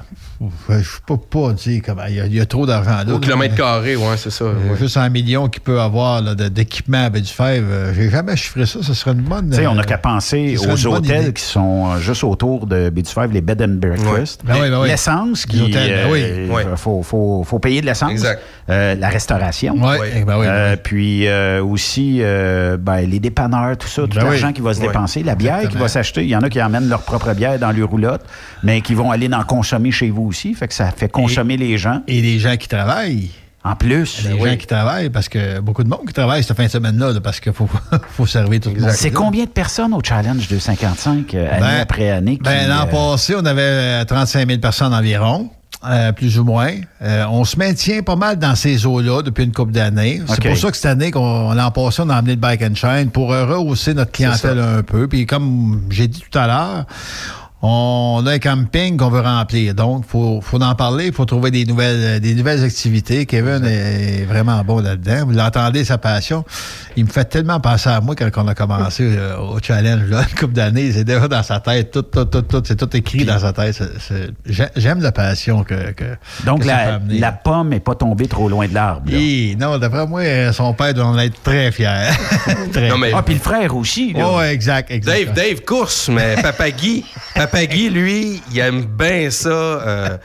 Je ne peux pas dire comment. Il y a, il y a trop d'argent là. Au kilomètre carré, ouais, c'est ça. Euh, ouais. Juste en millions qu'il peut avoir d'équipement à Baie-du-Fèvre. euh, J'ai jamais chiffré ça. Ce serait une bonne. Tu sais, on n'a euh, qu'à penser aux hôtels idée. qui sont euh, juste autour de Baie-du-Fèvre, les bed and breakfast. Ouais. Ben oui, ben oui. L'essence, Les qui, hôtels, ben oui. euh, faut, faut, faut payer de l'essence. Exact. Euh, la restauration. Oui, ben oui, ben Euh, puis euh, aussi euh, ben, les dépanneurs, tout ça, tout Ben oui. l'argent qui va se Ouais. dépenser, la bière qui va s'acheter. Il y en a qui emmènent leur propre bière dans les roulottes, mais qui vont aller en consommer chez vous aussi. Fait que ça fait consommer les gens. Et les gens qui travaillent. En plus, Les gens qui travaillent, parce que beaucoup de monde qui travaille cette fin de semaine-là, là, parce qu'il faut, faut servir tout le monde. c'est combien de personnes au Challenge 255, euh, année Ben, après année? qui, Ben, l'an euh, passé, on avait euh, 35 000 personnes environ. Euh, plus ou moins. Euh, on se maintient pas mal dans ces eaux-là depuis une couple d'années. C'est pour ça que cette année, qu'on, l'an passé, on a emmené le Bike and Shine pour rehausser notre clientèle un peu. Puis comme j'ai dit tout à l'heure, on a un camping qu'on veut remplir. Donc, il faut, faut en parler, il faut trouver des nouvelles, euh, des nouvelles activités. Kevin est vraiment bon là-dedans. Vous l'entendez, sa passion. Il me fait tellement penser à moi quand on a commencé euh, au challenge, là, une couple d'années. C'est déjà dans sa tête. Tout, tout, tout, tout. C'est tout écrit dans sa tête. J'aime la passion que, que Donc, que la, la pomme n'est pas tombée trop loin de l'arbre. Hi, non, d'après moi, euh, son père doit en être très fier. très Non, mais- Ah, puis le frère aussi. là. Oh, exact, exact. Dave, Dave course, mais Papa Guy, Papa Guy, lui, il aime bien ça. euh,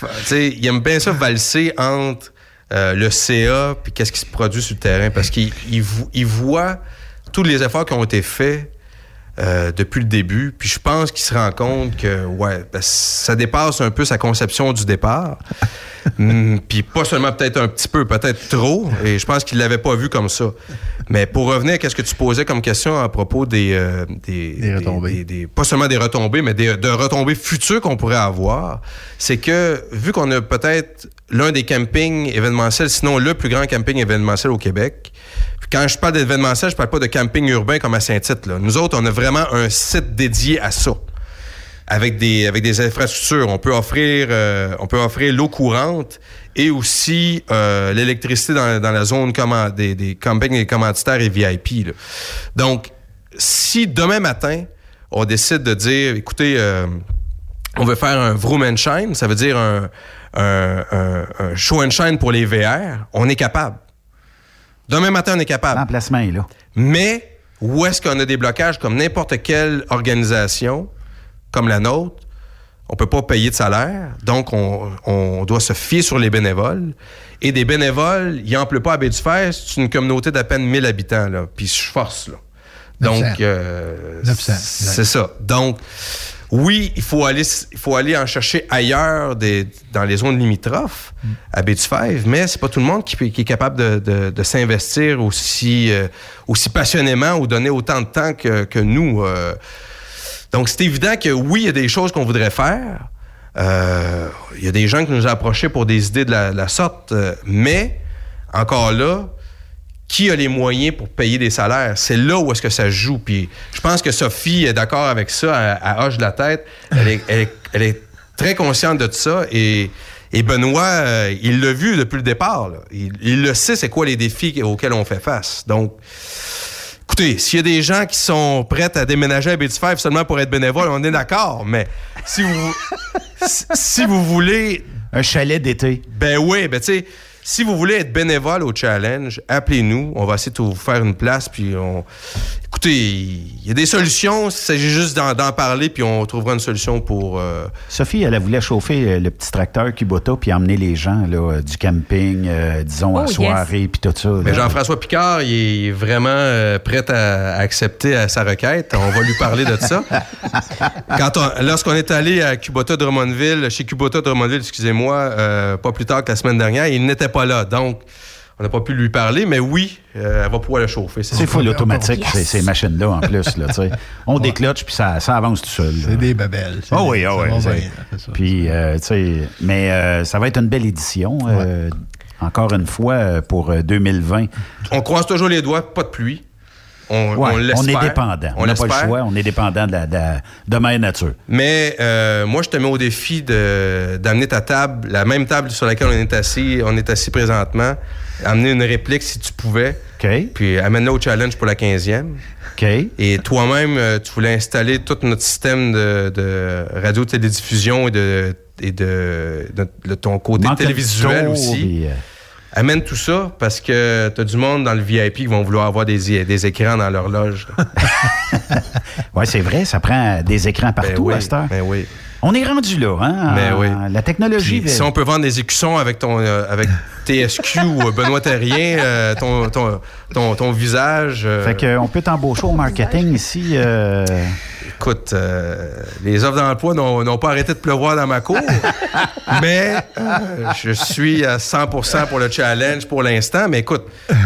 il aime bien ça valser entre euh, le CA puis qu'est-ce qui se produit sur le terrain parce qu'il il vo- il voit tous les efforts qui ont été faits euh, depuis le début. Puis je pense qu'il se rend compte que ouais, ben, ça dépasse un peu sa conception du départ. Hum, Puis pas seulement peut-être un petit peu, peut-être trop. Et je pense qu'il l'avait pas vu comme ça. Mais pour revenir à ce que tu posais comme question à propos des, euh, des, Des retombées. des- des- pas seulement des retombées, mais des, de retombées futures qu'on pourrait avoir, c'est que vu qu'on a peut-être l'un des campings événementiels, sinon le plus grand camping événementiel au Québec, quand je parle d'événementiel, je parle pas de camping urbain comme à Saint-Tite. Nous autres, on a vraiment un site dédié à ça. Avec des, des infrastructures. On peut offrir, euh, on peut offrir l'eau courante et aussi euh, l'électricité dans, la zone des, des campings et commanditaires et VIP. Donc, si demain matin, on décide de dire, écoutez, euh, on veut faire un vroom and shine, ça veut dire un, un- un- un show and shine pour les VR, on est capable. Demain matin, on est capable. L'emplacement est là. Mais où est-ce qu'on a des blocages comme n'importe quelle organisation, comme la nôtre, on peut pas payer de salaire, donc on, on doit se fier sur les bénévoles. Et des bénévoles, ils n'en pleut pas à Baie-du-Fer, c'est une communauté d'à peine 1000 habitants, là, puis je force, là. Donc, 900. euh, 900, c'est ça. Donc, oui, il faut aller, il faut aller en chercher ailleurs des, dans les zones limitrophes à Baie-du-Fèvre, mais c'est pas tout le monde qui, qui est capable de, de- de s'investir aussi, euh, aussi passionnément ou donner autant de temps que, que nous. euh. Donc, c'est évident que oui, il y a des choses qu'on voudrait faire. Euh, Il y a des gens qui nous ont approchés pour des idées de la, de la sorte, euh, mais encore là, qui a les moyens pour payer des salaires? C'est là où est-ce que ça joue. Puis je pense que Sophie est d'accord avec ça, à, hoche de la tête. Elle est, elle est- elle est très consciente de ça. Et, et Benoît, euh, il l'a vu depuis le départ. là. Il, il le sait, c'est quoi les défis auxquels on fait face. Donc, écoutez, s'il y a des gens qui sont prêts à déménager à Bétifèvre seulement pour être bénévoles, on est d'accord. Mais si vous, si- si vous voulez Un chalet d'été. ben oui, ben tu sais, si vous voulez être bénévole au challenge, appelez-nous. On va essayer de vous faire une place. Puis on... Écoutez, il y a des solutions. Il s'agit juste d'en, d'en parler, puis on trouvera une solution pour. euh, Sophie, elle elle voulait chauffer euh, le petit tracteur Kubota puis emmener les gens là, euh, du camping, euh, disons, Oh, à yes. soirée puis tout ça. là. Mais Jean-François Picard, il est vraiment euh, prêt à, à accepter sa requête. On va lui parler de ça. Quand on- lorsqu'on est allé à Kubota Drummondville, chez Kubota Drummondville, excusez-moi, euh, pas plus tard que la semaine dernière, il n'était pas là. Donc, on n'a pas pu lui parler, mais oui, euh, elle va pouvoir le chauffer. C'est full automatique, ces, ces machines-là, en plus. Là, tu sais. On décloche, puis ça, ça avance tout seul. C'est des babelles. Oh oui, oh oui. Puis, euh, tu sais, mais euh, ça va être une belle édition. euh, encore une fois, pour euh, 2020. On croise toujours les doigts, pas de pluie. On, Ouais, on l'espère. est dépendant. On n'a pas le choix. On est dépendant de la, de la- de mère nature. Mais euh, moi, je te mets au défi d'amener ta table, la même table sur laquelle on est assis, on est assis présentement, amener une réplique si tu pouvais. Puis amène-la au challenge pour la 15e. Et toi-même, euh, tu voulais installer tout notre système de, de radio-télédiffusion et de, et de, de- de ton côté Manque télévisuel aussi. euh, Amène tout ça parce que tu as du monde dans le VIP qui vont vouloir avoir des, des écrans dans leur loge. Oui, c'est vrai, ça prend des écrans partout oui, à cette heure. ben oui. On est rendu là, hein? Ben en- oui. La technologie. Puis, si on peut vendre des écussons avec ton euh, avec TSQ ou euh, Benoît Terrien, euh, ton, ton, ton, ton visage. euh, Fait qu'on peut t'embaucher au marketing ici. Euh, Écoute, euh, les offres d'emploi n'ont pas arrêté de pleuvoir dans ma cour, mais euh, je suis à 100% pour le challenge pour l'instant. Mais écoute,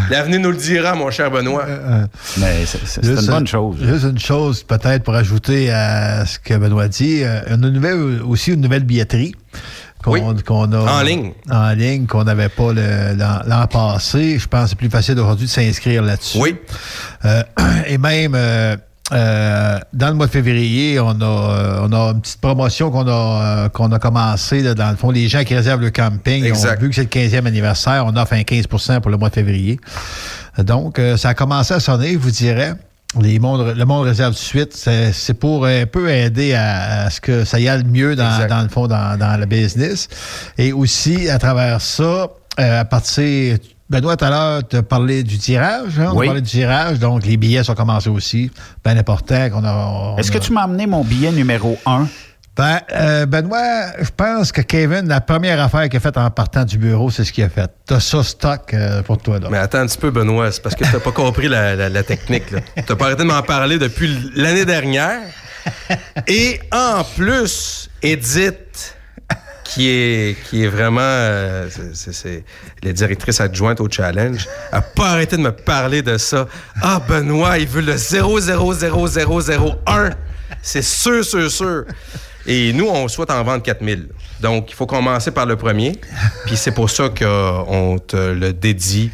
l'avenir nous le dira, mon cher Benoît. Mais c'est une bonne chose. Juste une chose, peut-être pour ajouter à ce que Benoît dit, euh, une nouvelle, aussi une nouvelle billetterie. Qu'on qu'on a En ligne. En ligne, qu'on n'avait pas l'an l'an passé. Je pense que c'est plus facile aujourd'hui de s'inscrire là-dessus. Oui. Euh, et même euh, euh, dans le mois de février, on a, euh, on a une petite promotion qu'on a, euh, qu'on a commencé. là, dans le fond, les gens qui réservent le camping, Exact. ont vu que c'est le 15e anniversaire, on offre un 15% pour le mois de février. Donc, euh, ça a commencé à sonner, je vous dirais. Les mondes- le monde réserve tout de suite. C'est pour un peu aider à, à ce que ça y aille mieux dans, dans le fond, dans, dans le business. Et aussi, à travers ça, à partir. Benoît, tout à l'heure, tu as parlé du tirage. Hein? On a Oui. parlé du tirage. Donc, les billets sont commencés aussi. Bien important qu'on a. Est-ce que tu m'as amené mon billet numéro 1? ben, euh, Benoît, je pense que Kevin, la première affaire qu'il a faite en partant du bureau, c'est ce qu'il a fait. T'as ça stock euh, pour toi, là. Mais attends un petit peu, Benoît, c'est parce que t'as pas compris la, la- la technique. Tu n'as pas arrêté de m'en parler depuis l'année dernière. Et en plus, Edith, qui est, qui est vraiment euh, c'est- la directrice adjointe au challenge, a pas arrêté de me parler de ça. Ah, Benoît, il veut le 00001. C'est sûr, sûr, sûr. Et nous, on souhaite en vendre 4000. Donc, il faut commencer par le premier. Puis c'est pour ça qu'on te le dédie.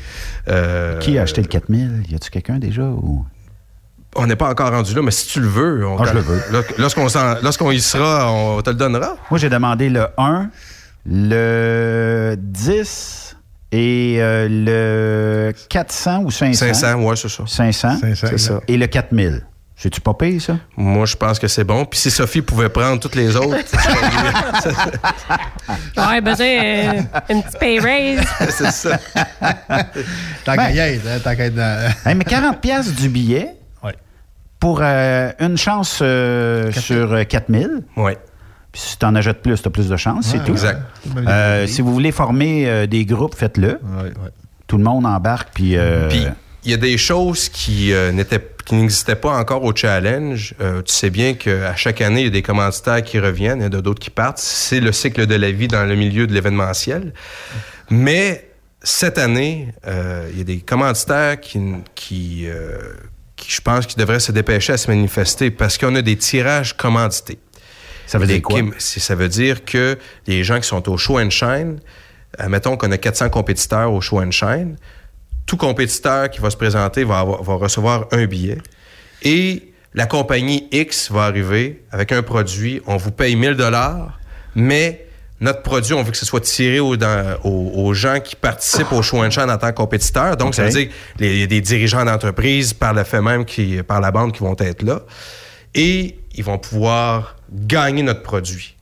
euh, Qui a acheté le 4000? Y a-tu quelqu'un déjà? Ou... On n'est pas encore rendu là, mais si tu le veux, on Ah, je le veux. Lors- Lorsqu'on y sera, on te le donnera. Moi, j'ai demandé le 1, le 10 et euh, le 400 ou 500. 500, ouais, c'est ça. 500. C'est ça. Et le 4000. C'est-tu pas payé, ça? Moi, je pense que c'est bon. Puis si Sophie pouvait prendre toutes les autres, Ouais, besoin euh, une petite pay raise. c'est ça. Tant Ben- qu'à y être, hein, tant qu'à être dans- Hey, mais 40 pièces du billet pour euh, une chance euh, sur euh, 4000. Oui. Puis si tu en achètes plus, tu as plus de chance, c'est Ouais, tout. exact. Euh, si vous voulez former euh, des groupes, faites-le. Tout le monde embarque, puis... euh, Puis il y a des choses qui euh, n'étaient qui n'existaient pas encore au challenge. Euh, tu sais bien qu'à chaque année, il y a des commanditaires qui reviennent, il y en a d'autres qui partent. C'est le cycle de la vie dans le milieu de l'événementiel. Mais cette année, euh, il y a des commanditaires qui, qui, euh, qui, je pense, qui devraient se dépêcher à se manifester parce qu'on a des tirages commandités. Ça veut dire quoi? Ça veut dire que les gens qui sont au Show and Shine, admettons qu'on a 400 compétiteurs au Show and Shine, tout compétiteur qui va se présenter va, avoir- va recevoir un billet. Et la compagnie X va arriver avec un produit, on vous paye 1000 dollars, mais notre produit, on veut que ce soit tiré aux, dans- aux- aux gens qui participent au show and shine en tant que compétiteurs. Donc, ça veut dire les, il y a des dirigeants d'entreprise par le fait même, qui, par la bande, qui vont être là. Et ils vont pouvoir gagner notre produit.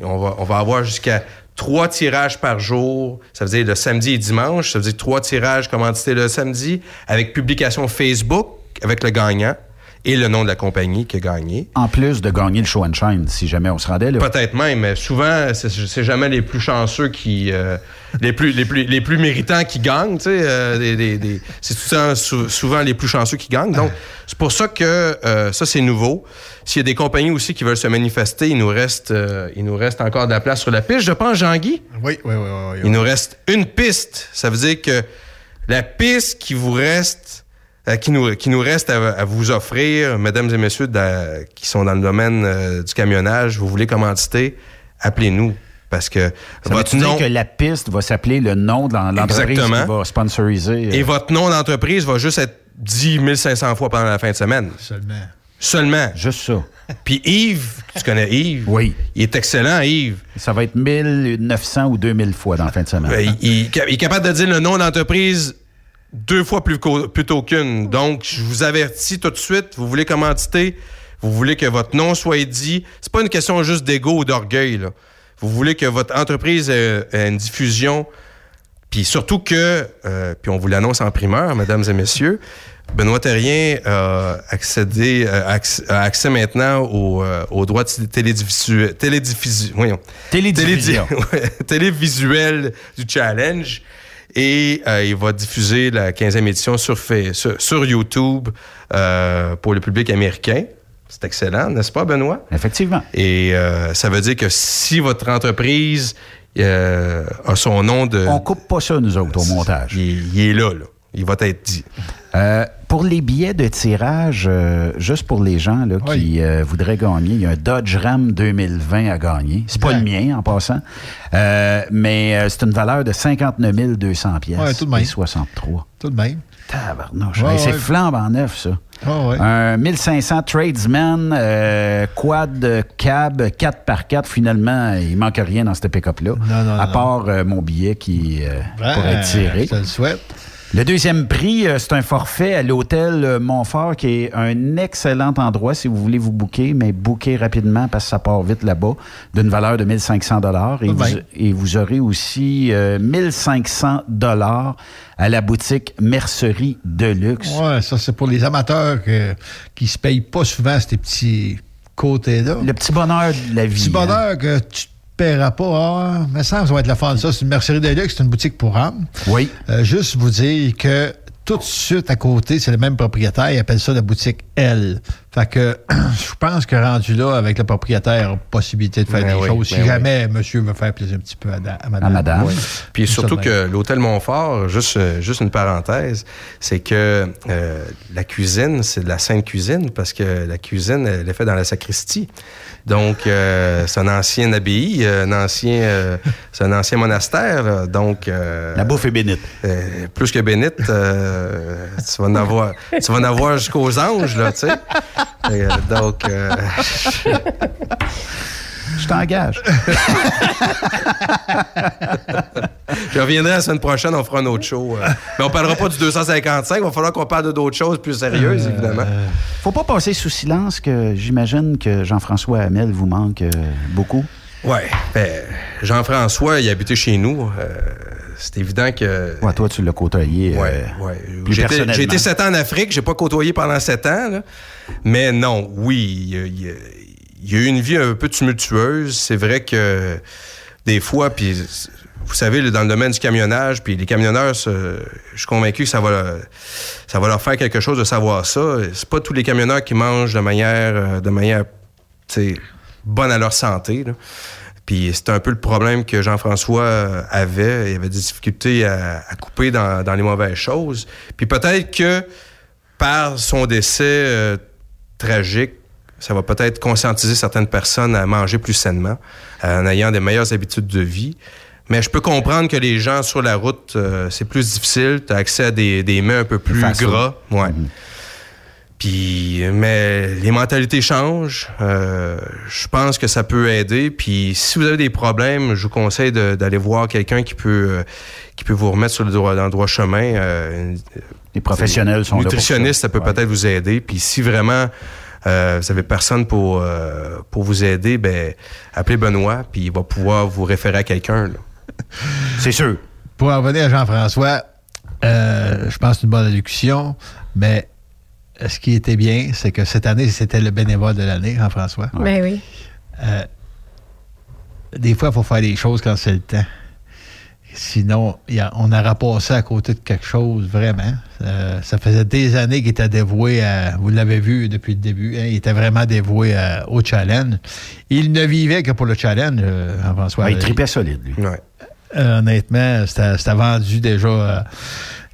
Et on, va, on va avoir jusqu'à trois tirages par jour. Ça veut dire le samedi et dimanche. Ça veut dire trois tirages commandités le samedi avec publication Facebook avec le gagnant et le nom de la compagnie qui a gagné. En plus de gagner le show and shine, si jamais on se rendait là. Peut-être même, mais souvent, c'est- c'est jamais les plus chanceux qui. euh, les, plus, les, plus, les plus méritants qui gagnent, tu sais. euh, des- des- des- c'est tout le temps sou- souvent les plus chanceux qui gagnent. Donc, c'est pour ça que euh, ça, c'est nouveau. S'il y a des compagnies aussi qui veulent se manifester, il nous reste, euh, il nous reste encore de la place sur la piste, je pense, Jean-Guy? Oui, oui, oui. oui, oui. Il nous reste une piste. Ça veut dire que la piste qui vous reste, qui, nous, qui nous reste à, à vous offrir, mesdames et messieurs qui sont dans le domaine euh, du camionnage, vous voulez commanditer, appelez-nous. Parce que Ça veut dire que la piste va s'appeler le nom de l'en- l'entreprise Exactement. qui va sponsoriser. euh, Et votre nom d'entreprise va juste être dit 1500 fois pendant la fin de semaine. Seulement. Seulement. Juste ça. Puis Yves, tu connais Yves? Oui. Il est excellent, Yves. Ça va être 1900 ou 2000 fois dans la fin de semaine. Euh, il, il- il est capable de dire le nom d'entreprise deux fois plus plutôt qu'une. Donc, je vous avertis tout de suite, vous voulez commanditer, vous voulez que votre nom soit dit. C'est pas une question juste d'ego ou d'orgueil. là. Vous voulez que votre entreprise ait, ait une diffusion, puis surtout que, euh, puis on vous l'annonce en primeur, mesdames et messieurs, Benoît Terrien accédé, euh, acc- a accès maintenant aux, euh, aux droits de télédiffusion, télédiffusion. Télédiffusion. Télévisuel du challenge. Et euh, il va diffuser la 15e édition sur, sur, sur YouTube euh, pour le public américain. C'est excellent, n'est-ce pas, Benoît? Effectivement. Et euh, ça veut dire que si votre entreprise a son nom de... On coupe pas ça, nous autres, au montage. Il, il est là, là. Il va être dit. Pour les billets de tirage, euh, juste pour les gens là, qui euh, voudraient gagner, il y a un Dodge Ram 2020 à gagner. C'est pas le mien, en passant. Euh, mais c'est une valeur de 59 200 pièces. Ouais, tout de même. 63. Tout de même. Tabarnouche. Ouais, Hey, c'est flambant neuf, ça. Ah ouais. Un 1500 Tradesman, euh, quad cab 4x4. Finalement, il manque rien dans cette pick-up-là. non, à non. part euh, mon billet qui euh, Ben, pourrait être tiré. Je te le souhaite. Le deuxième prix, euh, c'est un forfait à l'hôtel euh, Montfort, qui est un excellent endroit si vous voulez vous booker, mais booker rapidement parce que ça part vite là-bas, d'une valeur de 1500 dollars. Et, Ah vous, et vous aurez aussi euh, 1500 dollars à la boutique Mercerie Deluxe. Ouais, ça, c'est pour les amateurs que- qui se payent pas souvent ces petits côtés-là. Le petit bonheur de la vie. petit hein. bonheur que tu paieras pas. Ah, mais ça, ça va être la fin de ça. C'est une Mercerie Deluxe, c'est une boutique pour âme. Oui. Euh, juste vous dire que tout de suite à côté, c'est le même propriétaire. Il appelle ça la boutique L. Fait que je pense que rendu là, avec le propriétaire, a possibilité de faire Ben des oui, choses. Si ben oui. jamais monsieur veut faire plaisir un petit peu à, da- à madame. Puis surtout que l'hôtel Montfort, juste, euh, juste une parenthèse, c'est que euh, la cuisine, c'est de la sainte cuisine parce que la cuisine, elle est faite dans la sacristie. Donc, euh, c'est un ancien abbaye, un ancien, euh, c'est un ancien monastère. là. Donc, euh, La bouffe est bénite. euh, plus que bénite, euh, tu vas en avoir, tu vas en avoir jusqu'aux anges, là, tu sais. Et, euh, donc, euh, Je t'engage. je reviendrai la semaine prochaine, on fera un autre show. euh. Mais on parlera pas du 255, il va falloir qu'on parle de d'autres choses plus sérieuses, évidemment. Faut pas passer sous silence que j'imagine que Jean-François Hamel vous manque euh, beaucoup. Ouais, ben, Jean-François, il habitait chez nous. euh, c'est évident que. Ouais, toi, tu l'as côtoyé. euh, Ouais, J'ai été- personnellement. J'ai été sept ans en Afrique, j'ai pas côtoyé pendant sept ans, là. Mais non, oui, il y a, eu une vie un peu tumultueuse. C'est vrai que des fois, puis vous savez, dans le domaine du camionnage, puis les camionneurs, je suis convaincu que ça va, leur- ça va leur faire quelque chose de savoir ça. C'est pas tous les camionneurs qui mangent de manière, euh, de manière, bonne à leur santé. Puis c'était un peu le problème que Jean-François euh, avait. Il avait des difficultés à, couper dans, dans les mauvaises choses. Puis peut-être que par son décès euh, tragique, ça va peut-être conscientiser certaines personnes à manger plus sainement, euh, en ayant des meilleures habitudes de vie. Mais je peux comprendre que les gens sur la route, euh, c'est plus difficile. Tu as accès à des, des mets un peu plus gras. Ouais. Puis, mais les mentalités changent. Euh, je pense que ça peut aider. Puis, si vous avez des problèmes, je vous conseille d'aller voir quelqu'un qui peut euh, qui peut vous remettre sur le droit, dans le droit chemin. Les professionnels sont là pour nutritionniste, ça. peut peut-être vous aider. Puis, si vraiment euh, vous avez personne pour, euh, pour vous aider, ben, appelez Benoît, puis il va pouvoir vous référer à quelqu'un. là. C'est sûr. Pour en revenir à Jean-François, euh, je pense que c'est une bonne allocution, mais ce qui était bien, c'est que cette année, c'était le bénévole de l'année, Jean-François. Ben oui. Euh, des fois, il faut faire les choses quand c'est le temps. Sinon, a- on aura passé à côté de quelque chose, vraiment. Euh, ça faisait des années qu'il était dévoué à. Vous l'avez vu depuis le début, hein, il était vraiment dévoué à- au challenge. Il ne vivait que pour le challenge, euh, Jean-François. Ouais, il tripait solide, lui. Euh, honnêtement, c'était vendu déjà. euh,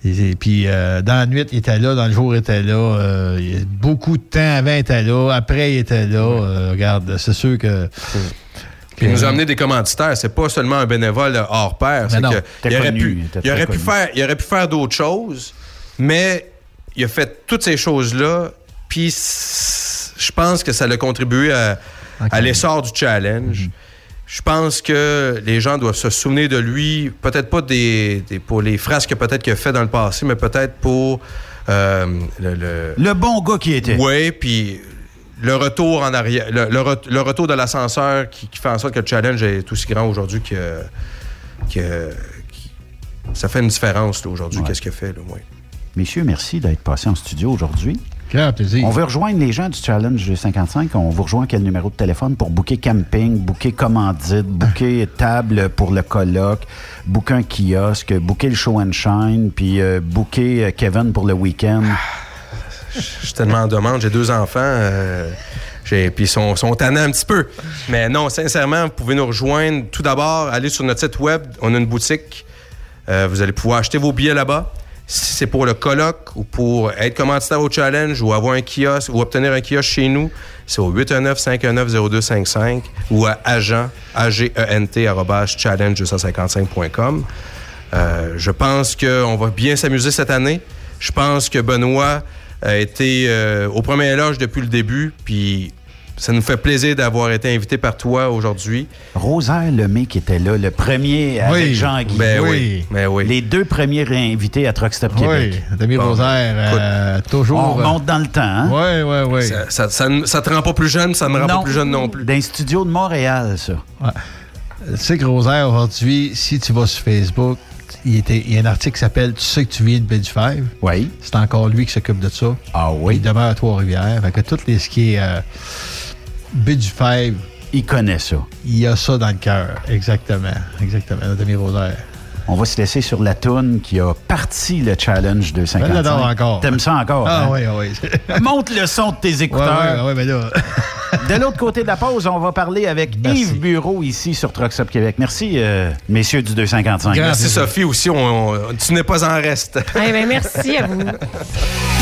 et, puis, euh, dans la nuit, il était là. Dans le jour, il était là. euh, il beaucoup de temps avant, il était là. Après, il était là. Euh, regarde, c'est sûr que. Puis il nous a amené des commanditaires. C'est pas seulement un bénévole hors pair. C'est que Il aurait pu, il aurait pu faire, il aurait pu faire d'autres choses, mais il a fait toutes ces choses-là. Puis je pense que ça l'a contribué à, à l'essor du challenge. Je pense que les gens doivent se souvenir de lui, peut-être pas des, des- pour les phrases que peut-être qu'il a fait dans le passé, mais peut-être pour euh, le, le- Le bon gars qui était. oui, puis le retour en arrière, le, le re- le retour de l'ascenseur qui, qui fait en sorte que le challenge est aussi grand aujourd'hui que, que- ça fait une différence aujourd'hui. Qu'est-ce qu'il a fait, là, ouais. Messieurs, merci d'être passés en studio aujourd'hui. On veut rejoindre les gens du Challenge 55. On vous rejoint quel numéro de téléphone pour booker camping, booker commandite, booker table pour le colloque, booker un kiosque, booker le show and shine, puis euh, booker euh, Kevin pour le week-end. Je suis tellement en demande. J'ai deux enfants. euh, puis ils sont, sont tannés un petit peu. Mais non, sincèrement, vous pouvez nous rejoindre. Tout d'abord, allez sur notre site web. On a une boutique. Euh, vous allez pouvoir acheter vos billets là-bas. Si c'est pour le colloque ou pour être commanditaire au challenge ou avoir un kiosque ou obtenir un kiosque chez nous, c'est au 819-519-0255 ou à agent, A-G-E-N-T, arrobas challenge255.com. Euh, je pense qu'on va bien s'amuser cette année. Je pense que Benoît a été euh, au premier éloge depuis le début, puis ça nous fait plaisir d'avoir été invité par toi aujourd'hui. Rosaire Lemay qui était là, le premier avec Oui. Jean-Guy. Ben oui. Ben oui. Les deux premiers invités à Truck Stop Québec. Oui, Demi Bon, Rosaire, euh, toujours. On remonte dans le temps, hein? Oui, oui, oui. Ça, ça, ça, te rend pas plus jeune, ça ne me rend Non. pas plus jeune non plus. D'un studio de Montréal, ça. Tu sais que Rosaire, aujourd'hui, si tu vas sur Facebook, il, était, il y a un article qui s'appelle Tu sais que tu viens de B5. Oui. C'est encore lui qui s'occupe de ça. Ah oui. Il demeure à Trois-Rivières. Fait que tout les, ce qui est euh, B5, Il connaît ça. il y a ça dans le cœur. Exactement. Exactement. Notre ami Rosaire. On va se laisser sur la toune qui a parti le challenge de 55. Je l'adore encore. T'aimes ça encore? Ah hein? oui, ah oui. Monte le son de tes écouteurs. ouais, ouais, mais là. De l'autre côté de la pause, on va parler avec Merci. Yves Bureau ici sur Truck Stop Québec. Merci, euh, messieurs du 255. Merci Sophie aussi, on- on- tu n'es pas en reste. Eh ben, merci à vous.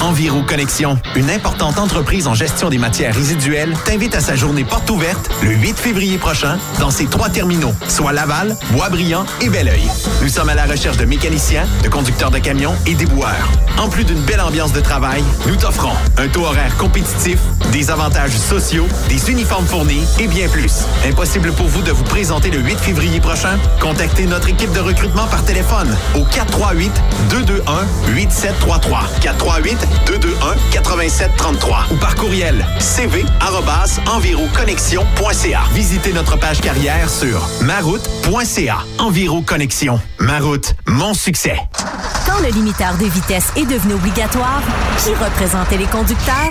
Enviro Connexion, une importante entreprise en gestion des matières résiduelles, t'invite à sa journée porte ouverte le 8 février prochain dans ses trois terminaux, soit Laval, Boisbriand et Belleuil. Nous sommes à la recherche de mécaniciens, de conducteurs de camions et déboueurs. En plus d'une belle ambiance de travail, nous t'offrons un taux horaire compétitif, des avantages sociaux, des uniformes fournis et bien plus. Impossible pour vous de vous présenter le 8 février prochain? Contactez notre équipe de recrutement par téléphone au 438 221 8733 438 221 8733 ou par courriel cv@enviroconnexion.ca. Visitez notre page carrière sur maroute.ca. Enviro Connexion. Ma route, mon succès. Quand le limiteur de vitesse est devenu obligatoire, qui représentait les conducteurs?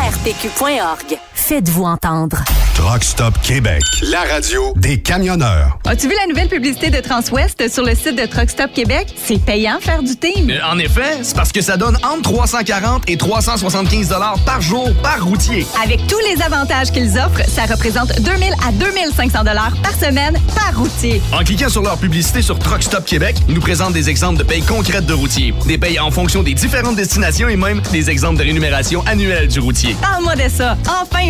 ARPQ.org. Faites-vous entendre. Truck Stop Québec. La radio des camionneurs. As-tu vu la nouvelle publicité de Transwest sur le site de Truck Stop Québec? C'est payant faire du team. Euh, En effet, c'est parce que ça donne entre 340 et 375 dollars par jour par routier. Avec tous les avantages qu'ils offrent, ça représente 2000 à 2500 dollars par semaine par routier. En cliquant sur leur publicité sur Truck Stop Québec, ils nous présentent des exemples de payes concrètes de routiers, des payes en fonction des différentes destinations et même des exemples de rémunération annuelle du routier. Parle-moi de ça. Enfin,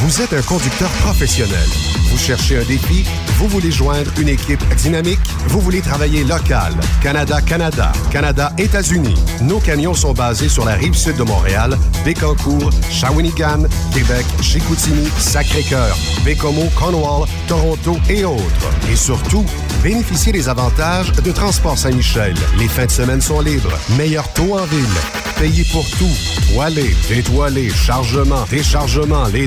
Vous êtes un conducteur professionnel. Vous cherchez un défi? Vous voulez joindre une équipe dynamique? Vous voulez travailler local? Canada-Canada, Canada-États-Unis. Nos camions sont basés sur la rive sud de Montréal, Bécancour, Shawinigan, Québec, Chicoutimi, Sacré-Cœur, Bécomo, Cornwall, Toronto et autres. Et surtout, bénéficiez des avantages de Transport Saint-Michel. Les fins de semaine sont libres. Meilleur taux en ville. Payé pour tout. Toilé, détoilé, chargement, déchargement, les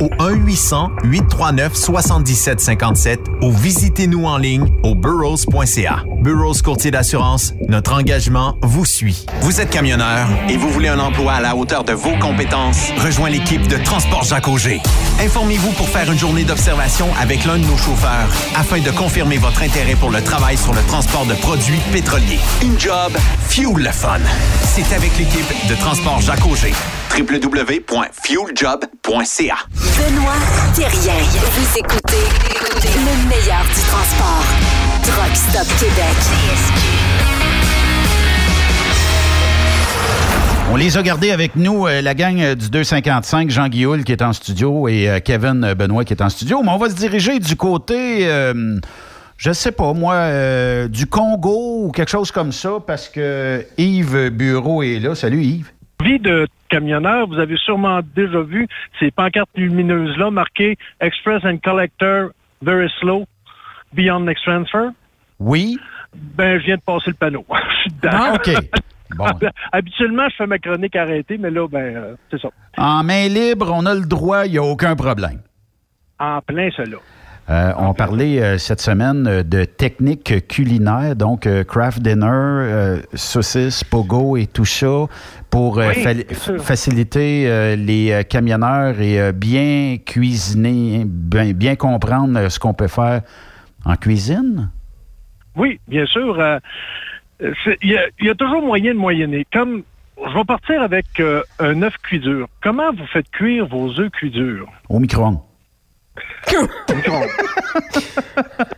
au 1-800-839-7757 ou visitez-nous en ligne au burrows.ca. Burroughs Courtier d'assurance, notre engagement vous suit. Vous êtes camionneur et vous voulez un emploi à la hauteur de vos compétences? Rejoins l'équipe de Transport Jacques Auger. Informez-vous pour faire une journée d'observation avec l'un de nos chauffeurs afin de confirmer votre intérêt pour le travail sur le transport de produits pétroliers. Une job, fuel le fun. C'est avec l'équipe de Transport Jacques Auger www.fueljob.ca. Benoît Thérien. Vous écoutez le meilleur du transport. Truck Stop Québec. On les a gardés avec nous, euh, la gang euh, du 255, Jean Guillaume qui est en studio et euh, Kevin Benoît qui est en studio. Mais on va se diriger du côté, euh, je sais pas moi, euh, du Congo ou quelque chose comme ça parce que Yves Bureau est là. Salut Yves. Vie de camionneur, vous avez sûrement déjà vu ces pancartes lumineuses-là marquées Express and Collector Very Slow Beyond Next Transfer. Oui. Ben, je viens de passer le panneau. Je suis dedans. Ah, OK. Bon. Habituellement, je fais ma chronique arrêtée, mais là, ben, euh, c'est ça. En main libre, on a le droit, il n'y a aucun problème. En plein cela. Euh, on parlait euh, cette semaine euh, de techniques culinaires, donc euh, craft dinner, saucisses, pogo et tout ça, pour Oui, fa- faciliter les camionneurs et bien cuisiner, bien, bien comprendre ce qu'on peut faire en cuisine. Oui, bien sûr. Il y, a- il y a toujours moyen de moyenner. Comme je vais partir avec un œuf cuit dur. Comment vous faites cuire vos œufs cuits durs? Au micro-ondes.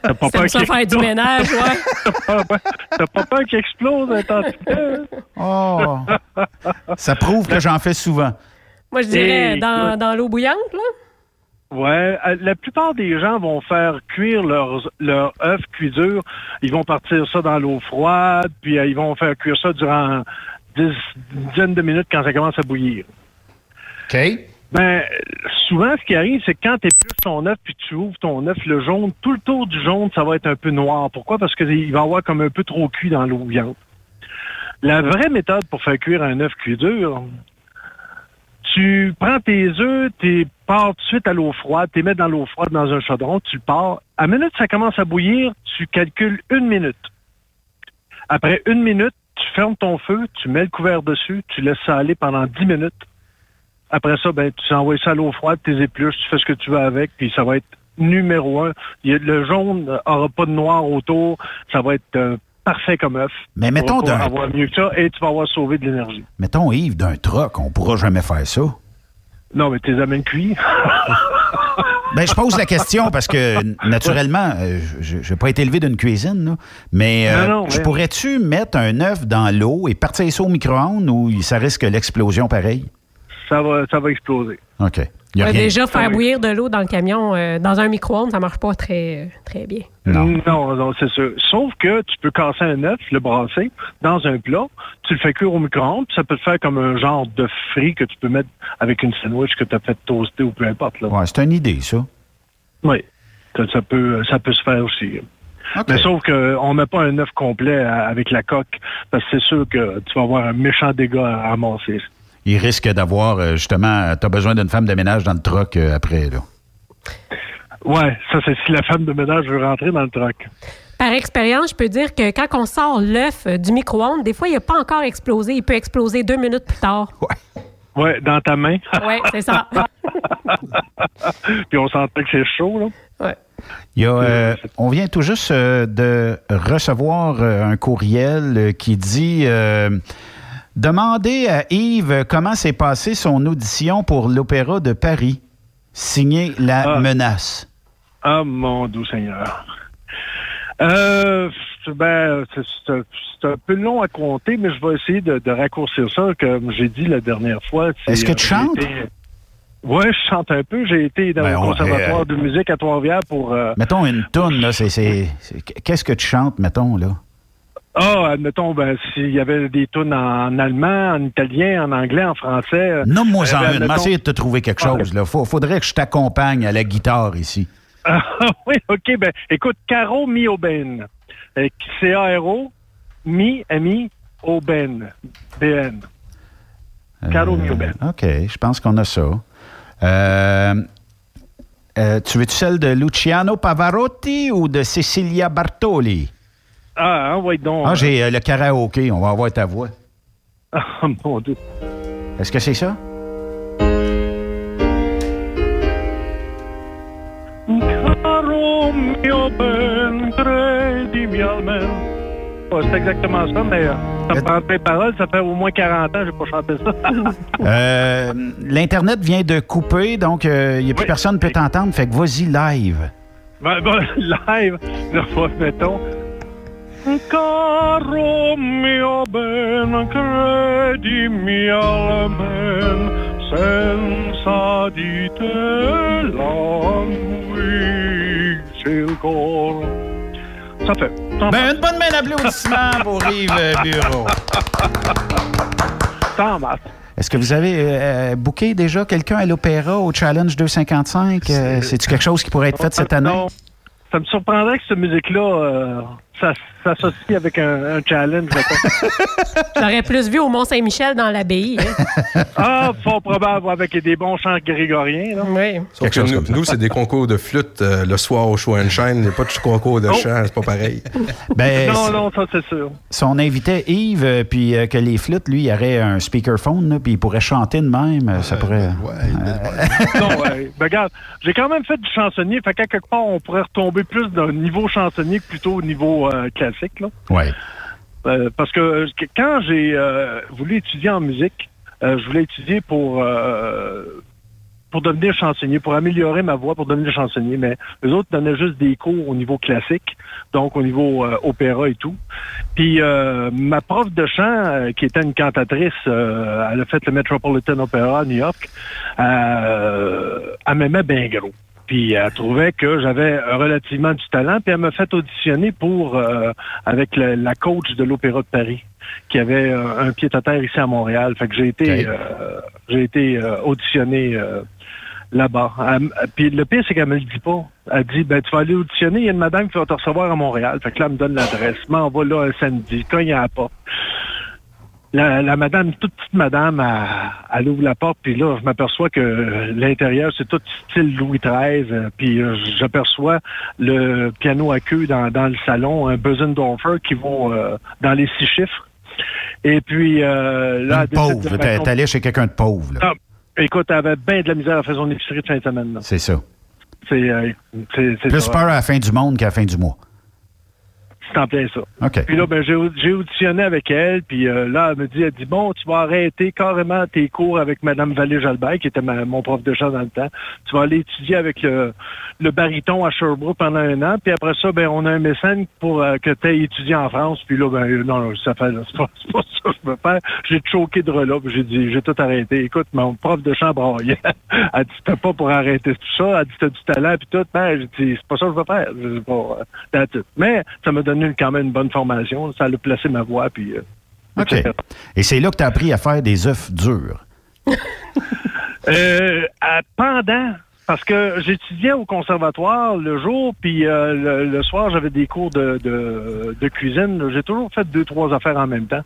T'as pas peur ça qu'il faire du explose? ménage, ouais. T'as pas- peur qu'il explose un Oh! Ça prouve que j'en fais souvent. Moi, je dirais Et- dans, dans l'eau bouillante, là. Ouais, euh, la plupart des gens vont faire cuire leurs leur œuf cuit dur. Ils vont partir ça dans l'eau froide, puis euh, ils vont faire cuire ça durant 10, une dizaine de minutes quand ça commence à bouillir. OK. Ben, souvent, ce qui arrive, c'est que quand tu épluches ton œuf puis tu ouvres ton œuf, le jaune, tout le tour du jaune, ça va être un peu noir. Pourquoi? Parce qu'il va avoir comme un peu trop cuit dans l'eau bouillante. La vraie méthode pour faire cuire un œuf cuit dur, tu prends tes œufs, tu pars tout de suite à l'eau froide, tu les mets dans l'eau froide dans un chaudron, tu pars. À minute ça commence à bouillir, tu calcules une minute. Après une minute, tu fermes ton feu, tu mets le couvert dessus, tu laisses ça aller pendant 10 minutes. Après ça, ben, tu envoies ça à l'eau froide, tes épluches, tu fais ce que tu veux avec, puis ça va être numéro un. Il y a- le jaune aura pas de noir autour, ça va être euh, parfait comme œuf. Mais mettons Tu vas d'un- avoir mieux que ça et tu vas avoir sauvé de l'énergie. Mettons, Yves, d'un troc, on pourra jamais faire ça. Non, mais tes amènes cuits. Ben, je pose la question parce que, naturellement, euh, je n'ai pas été élevé d'une cuisine, là, mais euh, Non, non, je ouais. pourrais-tu mettre un œuf dans l'eau et partir ça au micro-ondes ou ça risque l'explosion pareil? Ça va, ça va exploser. OK. Il y a Ouais, rien- déjà, faire oui. bouillir de l'eau dans le camion, euh, dans un micro-ondes, ça marche pas très, très bien. Non. Non, non, c'est sûr. Sauf que tu peux casser un œuf, le brasser dans un plat, tu le fais cuire au micro-ondes, puis ça peut te faire comme un genre de frit que tu peux mettre avec une sandwich que tu as fait toaster ou peu importe. Là. Ouais, c'est une idée, ça. Oui, ça, ça peut, ça peut se faire aussi. OK. Mais sauf qu'on ne met pas un œuf complet à- avec la coque, parce que c'est sûr que tu vas avoir un méchant dégât à ramasser. Il risque d'avoir, euh, justement, tu as besoin d'une femme de ménage dans le troc euh, après. Là. Ouais, ça c'est si la femme de ménage veut rentrer dans le troc. Par expérience, je peux dire que quand on sort l'œuf euh, du micro-ondes, des fois, il n'a pas encore explosé. Il peut exploser deux minutes plus tard. Ouais, dans ta main. Oui, c'est ça. Puis on sentait que c'est chaud, là. Ouais. Il y a, euh, on vient tout juste euh, de recevoir euh, un courriel euh, qui dit euh, Demandez à Yves comment s'est passée son audition pour l'Opéra de Paris. Signé La Ah. Menace. Ah, mon doux Seigneur. Euh, ben, c'est- un, peu long à compter, mais je vais essayer de, de raccourcir ça, comme j'ai dit la dernière fois. Est-ce que tu euh, chantes? été- Ouais, je chante un peu. J'ai été dans Ben, le on- conservatoire euh, de musique à Trois-Rivières pour... euh, Mettons une toune, là. Qu'est-ce que tu chantes, mettons, là? Ah, admettons, ben, s'il y avait des tunes en allemand, en italien, en anglais, en français... euh, Nomme-moi euh, en ben, de te trouver quelque chose, là. Faut- faudrait que je t'accompagne à la guitare ici. Ah, oui, OK. Ben, écoute, Caro Mi Aubaine. Euh, C-A-R-O, Mi, M-I, Aubaine. B-N. Caro Mi Aubaine. OK, je pense qu'on a ça. Euh, euh, tu veux-tu celle de Luciano Pavarotti ou de Cecilia Bartoli? Ah, envoie donc. Ah, j'ai euh, le karaoké. On va avoir ta voix. Ah, mon Dieu. Est-ce que c'est ça? C'est exactement ça, mais euh, ça prend les paroles. Ça fait au moins 40 ans que je n'ai pas chanté ça. Euh, L'Internet vient de couper, donc il n'y a plus personne qui peut t'entendre. Fait que vas-y live. ben, ben, live, mettons. Caro mio ben, credimi al men, senza di te languisce il cor. Ça fait. ça Ben, une bonne main d'applaudissement pour Yves euh, Bureau. Marche. Est-ce que vous avez euh, booké déjà quelqu'un à l'Opéra au Challenge 255? Euh, C'est-tu quelque chose qui pourrait être fait cette année? Non. Ça me surprendrait que cette musique-là euh, ça- s'associe avec un, un challenge. J'aurais plus vu au Mont-Saint-Michel dans l'abbaye. hein. ah, fort probable avec des bons chants grégoriens. Là. Oui. Sauf que nous, nous, c'est des concours de flûte euh, le soir au Show and Shine. Il n'y a pas de concours de Oh. chant, c'est pas pareil. Ben, non, non, ça c'est sûr. Si on invitait Yves, euh, puis euh, que les flûtes, lui, il aurait un speakerphone, là, puis il pourrait chanter de même, euh, ça pourrait... non, ouais. Ben, regarde, j'ai quand même fait du chansonnier, fait qu'à quelque part, on pourrait retomber plus d'un niveau chansonnier que plutôt au niveau euh, classique. Là. Ouais. Euh, parce que euh, que- quand j'ai voulu étudier en musique, je voulais étudier pour pour devenir chansonnier, pour améliorer ma voix, pour devenir chansonnier. Mais les autres donnaient juste des cours au niveau classique, donc au niveau euh, opéra et tout. Puis euh, ma prof de chant, euh, qui était une cantatrice, elle a fait le Metropolitan Opera à New York, elle m'aimait bien gros. Puis elle trouvait que j'avais relativement du talent, puis elle m'a fait auditionner pour euh, avec le- la coach de l'Opéra de Paris, qui avait euh, un pied à terre ici à Montréal. Fait que j'ai été euh, j'ai été euh, auditionné euh, là-bas. Puis le pire, c'est qu'elle me le dit pas. Elle dit ben tu vas aller auditionner, il y a une madame qui va te recevoir à Montréal. Fait que là, elle me donne l'adresse. Je M'en va là un samedi, cogne à la porte. La, la madame, toute petite madame, elle, elle ouvre la porte, puis là, je m'aperçois que l'intérieur, c'est tout style Louis XIII, euh, puis euh, j'aperçois le piano à queue dans, dans le salon, un Bösendorfer qui vaut euh, dans les six chiffres. Et puis euh, là... Pauvre, t'es allé chez quelqu'un de pauvre, là. Ah, écoute, elle avait bien de la misère à faire son épicerie de fin de semaine. C'est ça. C'est euh, Plus ça. peur à la fin du monde qu'à la fin du mois. C'est en plein ça. Puis là, ben, j'ai auditionné avec elle, puis euh, là, elle me dit, elle dit, bon, tu vas arrêter carrément tes cours avec Madame Vallée-Jalbert, qui était ma- mon prof de chant dans le temps. Tu vas aller étudier avec le, le baryton à Sherbrooke pendant un an, puis après ça, ben, on a un mécène pour euh, que tu aies étudié en France, puis là, ben, non, non, ça fait, c'est pas, pas ça que je veux faire. J'ai choqué de relais, puis j'ai dit, j'ai tout arrêté. Écoute, mon prof de chant braillait. elle dit, c'était pas pour arrêter tout ça. Elle dit, t'as du talent, puis tout. Ben, j'ai dit, c'est pas ça que je veux faire. Je dis, bon, euh. Mais ça m'a donné quand même une bonne formation. Ça a placé ma voix, puis... euh, OK. etc. Et c'est là que tu as appris à faire des œufs durs. Euh, à- pendant, parce que j'étudiais au conservatoire le jour, puis euh, le, le soir, j'avais des cours de, de, de cuisine. J'ai toujours fait deux, trois affaires en même temps.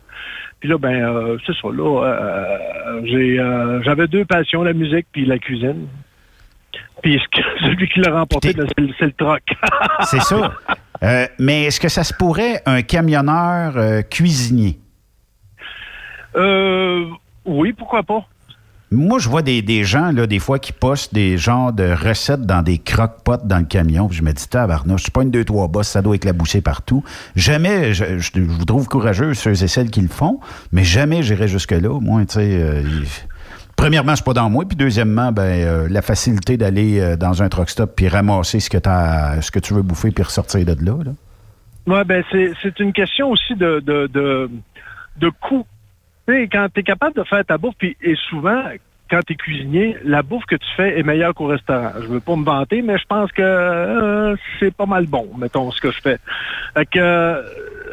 Puis là, ben, euh, c'est ça, là, euh, j'ai, euh, j'avais deux passions, la musique puis la cuisine. Puis celui qui l'a remporté, ben, c'est le- c'est le troc. C'est ça. Euh, mais est-ce que ça se pourrait un camionneur euh, cuisinier? Euh, oui, pourquoi pas? Moi, je vois des, des gens, là, des fois, qui postent des genres de recettes dans des croque-potes dans le camion. Puis je me dis, tabarnouche, c'est pas une, deux, trois bosses, ça doit éclabousser partout. Jamais, je, je- je vous trouve courageux, ceux et celles qui le font, mais jamais j'irai jusque-là. Moi, tu sais, euh, premièrement, c'est pas dans moi. Puis deuxièmement, ben, euh, la facilité d'aller euh, dans un truck stop puis ramasser ce que, ce que tu veux bouffer puis ressortir de là. là. Ouais, ben c'est une question aussi de de de, de coût. Quand tu es capable de faire ta bouffe, puis et souvent quand tu es cuisinier, la bouffe que tu fais est meilleure qu'au restaurant. Je veux pas me vanter, mais je pense que euh, c'est pas mal bon, mettons, ce que je fais. Fait que,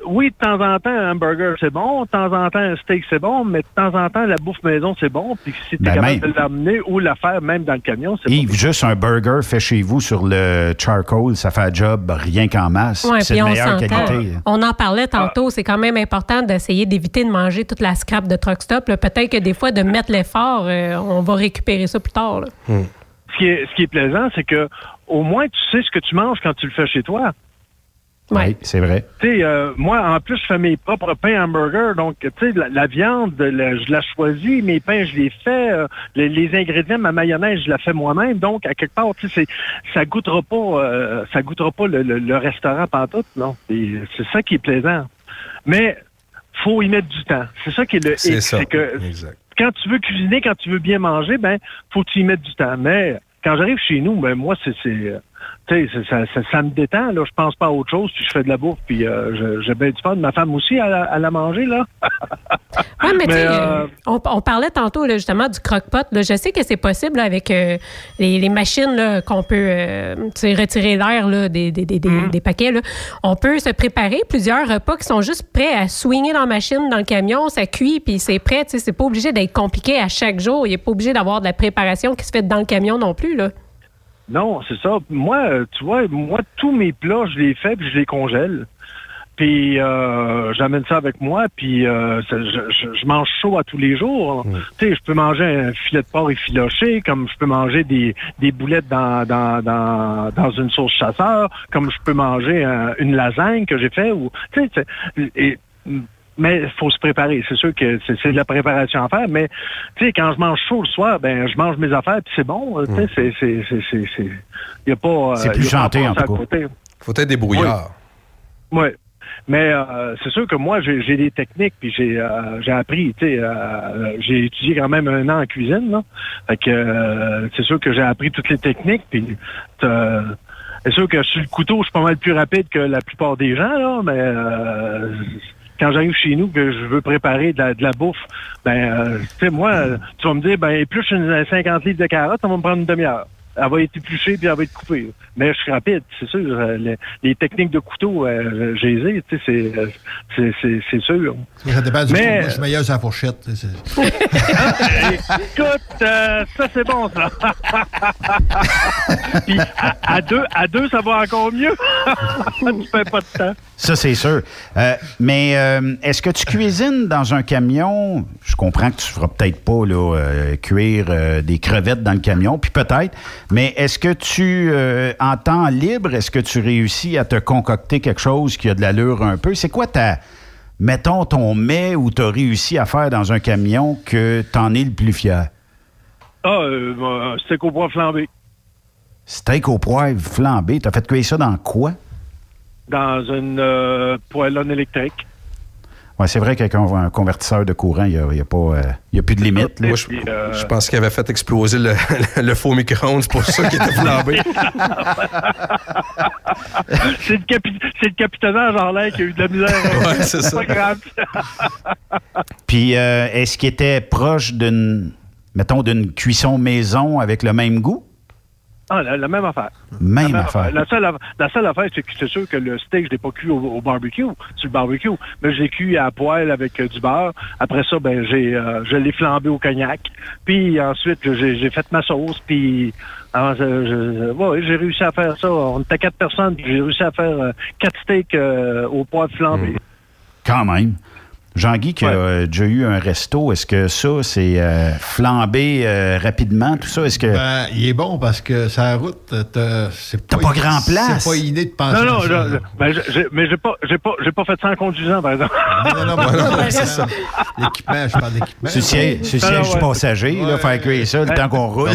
oui, de temps en temps, un hamburger, c'est bon. De temps en temps, un steak, c'est bon. Mais de temps en temps, la bouffe maison, c'est bon. Puis si tu es Ben, capable même. de l'amener ou la faire même dans le camion, c'est Yves, juste un burger fait chez vous sur le charcoal, ça fait un job rien qu'en masse. Ouais, c'est de on meilleure qualité. On en parlait tantôt. C'est quand même important d'essayer d'éviter de manger toute la scrap de truck stop. Peut-être que des fois, de mettre l'effort, euh, on va récupérer ça plus tard. là. Ce qui est, ce qui est plaisant, c'est que au moins tu sais ce que tu manges quand tu le fais chez toi. Oui, c'est vrai. Tu sais, euh, moi, en plus, je fais mes propres pains hamburgers. Donc, tu sais, la, la viande, la- je la choisis. Mes pains, je les fais. euh, les, les ingrédients, ma mayonnaise, je la fais moi-même. Donc, à quelque part, tu sais, c'est- ça goûtera pas, euh, ça goûtera pas le, le- le restaurant pantoute, non. C'est ça qui est plaisant. Mais, faut y mettre du temps. C'est ça qui est le C'est ça. que Exact. quand tu veux cuisiner, quand tu veux bien manger, ben, faut que tu y mettes du temps. Mais quand j'arrive chez nous, ben moi, c'est c'est, euh, tu sais, ça, ça, ça me détend, là. Je pense pas à autre chose, puis je fais de la bouffe, puis euh, j'ai bien du fun. Ma femme aussi, elle, a- elle a mangé, là. Ouais, mais, tu sais, Mais, euh, on, on parlait tantôt là, justement du croque-pot. Je sais que c'est possible là, avec euh, les, les machines qu'on peut euh, retirer l'air des, des, des paquets. là. On peut se préparer plusieurs repas qui sont juste prêts à swinger dans la machine, dans le camion, ça cuit, puis c'est prêt. Tu sais, C'est pas obligé d'être compliqué à chaque jour. Il n'est pas obligé d'avoir de la préparation qui se fait dans le camion non plus. Là. Non, c'est ça. Moi, euh, tu vois, moi, tous mes plats, je les fais, puis je les congèle. Puis euh, j'amène ça avec moi, puis euh, ça- je, je- je mange chaud à tous les jours. Tu sais, je peux manger un filet de porc effiloché, comme je peux manger des, des boulettes dans, dans, dans, dans une sauce chasseur, comme je peux manger un- une lasagne que j'ai fait. Ou, tu sais, et- mais il faut se préparer. C'est sûr que c'est c'est de la préparation à faire, mais tu sais, quand je mange chaud le soir, ben je mange mes affaires, puis c'est bon. Tu sais, c'est- c'est- c'est- c'est- c'est- y a pas... euh, C'est plus chanté, en tout cas. Faut être débrouillard. Oui. Mais euh, c'est sûr que moi, j'ai j'ai des techniques, puis j'ai euh, j'ai appris, tu sais, euh, j'ai étudié quand même un an en cuisine, là. Fait que euh, c'est sûr que j'ai appris toutes les techniques, puis euh, c'est sûr que sur le couteau, je suis pas mal plus rapide que la plupart des gens, là, mais euh, quand j'arrive chez nous que je veux préparer de la, de la bouffe, ben, euh, tu sais, moi, tu vas me dire, ben, épluche une 50 livres de carottes, ça va me prendre une demi-heure. Elle va être épluchée puis elle va être coupée. Mais je suis rapide, c'est sûr. Euh, Les, les techniques de couteau, euh, j'ai les ai, tu sais, c'est, euh, c'est, c'est, c'est sûr. Ça dépend du Mais- Moi, je suis meilleur sur la fourchette. Écoute, euh, ça c'est bon ça. Puis à, à deux, à deux, ça va encore mieux. tu fais pas de temps. Ça, c'est sûr. Euh, mais euh, est-ce que tu cuisines dans un camion? Je comprends que tu feras peut-être pas là, euh, cuire des crevettes dans le camion, puis peut-être, mais est-ce que tu, en temps libre, est-ce que tu réussis à te concocter quelque chose qui a de l'allure un peu? C'est quoi ta, mettons, ton mets où tu as réussi à faire dans un camion que tu en es le plus fier? Ah, euh, bah, steak au poivre flambé. Steak au poivre flambé. Tu as fait cuire ça dans quoi? Dans une euh, poêlonne électrique. Ouais, c'est vrai qu'avec un, un convertisseur de courant, il n'y a, y a pas, euh, il y a plus de limite. là. Moi, je, je pense qu'il avait fait exploser le, le faux micro-ondes, c'est pour ça qu'il était flambé. c'est, le capi- le capitaine en l'air qui a eu de la misère. Ouais, c'est ça. pas grave. Puis, euh, est-ce qu'il était proche d'une, mettons, d'une cuisson maison avec le même goût? Ah, la, la même affaire. Même La affaire. La seule, aff- la seule affaire, c'est que c'est sûr que le steak, je l'ai pas cuit au, au barbecue, sur le barbecue, mais je l'ai cuit à poêle avec euh, du beurre. Après ça, ben j'ai, euh, je l'ai flambé au cognac. Puis ensuite, j'ai, j'ai fait ma sauce. Puis ouais, j'ai réussi à faire ça. On était quatre personnes, j'ai réussi à faire euh, quatre steaks au poivre flambé. Quand même. Jean-Guy, qui a euh, déjà eu un resto, est-ce que ça, c'est euh, flambé euh, rapidement, tout ça? Est-ce que. Ben, il est bon parce que sa route, t'as c'est T'as pas grand place. C'est pas inné de penser Non, non, ça, je- ben, je- j'ai- mais j'ai pas, j'ai pas, j'ai pas fait ça en conduisant, par exemple. Non, non, non, non, c'est ça. L'équipement, je parle d'équipement. Le siège, Ah, du passager, là, faire cuire ça le temps qu'on roule.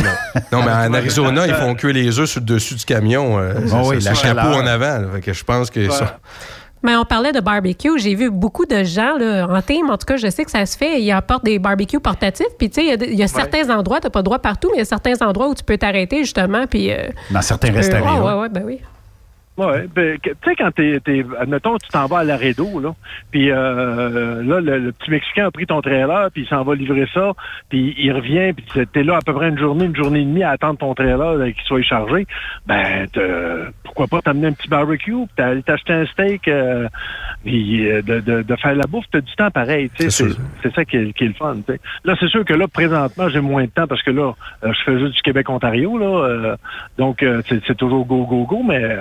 Non, mais en Arizona, ils font cuire les œufs sur le dessus du camion. euh, Ah c'est- oui, la le chapeau en avant. là. Fait que je pense que ça. Mais on parlait de barbecue. J'ai vu beaucoup de gens là, en team. En tout cas, je sais que ça se fait. Ils apportent des barbecues portatifs. Puis, tu sais, il y a y certains endroits, tu n'as pas le droit partout, mais il y a certains endroits où tu peux t'arrêter, justement. Puis, euh, Dans certains restaurants. Ouais, ouais, ouais, ben oui. Ouais, ben, tu sais, quand t'es, t'es, admettons, tu t'en vas à Laredo, là, puis euh, là, le, le petit Mexicain a pris ton trailer, puis il s'en va livrer ça, puis il revient, puis t'es- là à peu près une journée, une journée et demie à attendre ton trailer euh, qu'il soit chargé, ben, pourquoi pas t'amener un petit barbecue, puis t'acheter un steak, euh, puis euh, de, de, de faire la bouffe, t'as du temps pareil, tu sais, C'est c'est, ça qui est, qui est le fun, tu sais. Là, c'est sûr que là, présentement, j'ai moins de temps parce que là, euh, je fais juste du Québec-Ontario, là, euh, donc euh, c'est, c'est toujours go, go, go, mais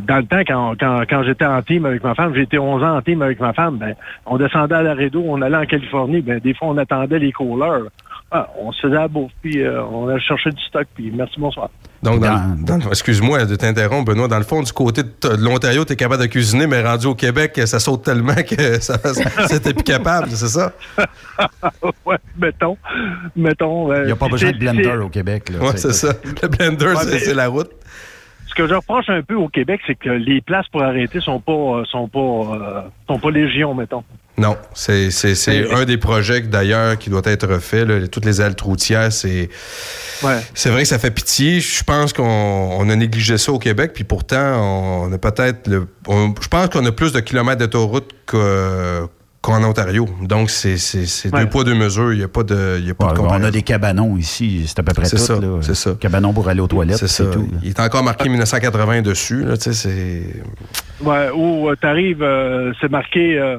dans le temps, quand, quand, quand j'étais en team avec ma femme, j'ai été 11 ans en team avec ma femme, ben, on descendait à Laredo, on allait en Californie, ben, des fois, on attendait les couleurs. Ah, on se faisait la bouffe, puis euh, on allait chercher du stock, puis merci, bonsoir. Donc, dans- dans le- excuse-moi de t'interrompre, Benoît. Dans le fond, du côté de, l'Ontario, tu es capable de cuisiner, mais rendu au Québec, ça saute tellement que ça, c'était plus capable, c'est ça? ouais, mettons. Mettons. Il n'y a pas besoin de blender au Québec. Sais. c'est ça. Le blender, Ouais, c'est mais- c'est la route. Ce que je reproche un peu au Québec, c'est que les places pour arrêter sont pas euh, sont pas euh, sont pas légion, mettons. Non, c'est un des projets d'ailleurs qui doit être refait. là. Toutes les ailes routières, c'est c'est vrai que ça fait pitié. Je pense qu'on on a négligé ça au Québec, puis pourtant on a peut-être le. on- je pense qu'on a plus de kilomètres d'autoroute que- qu'en Ontario. Donc c'est c'est- c'est Ouais. deux poids deux mesures. Il n'y a pas de, il y a pas de on a des cabanons ici, c'est à peu près C'est tout. ça, là. c'est ça. Cabanons pour aller aux toilettes, C'est ça. tout. Il est encore marqué 1980 dessus. Là, tu sais, c'est. Ouais, où tu arrives, c'est marqué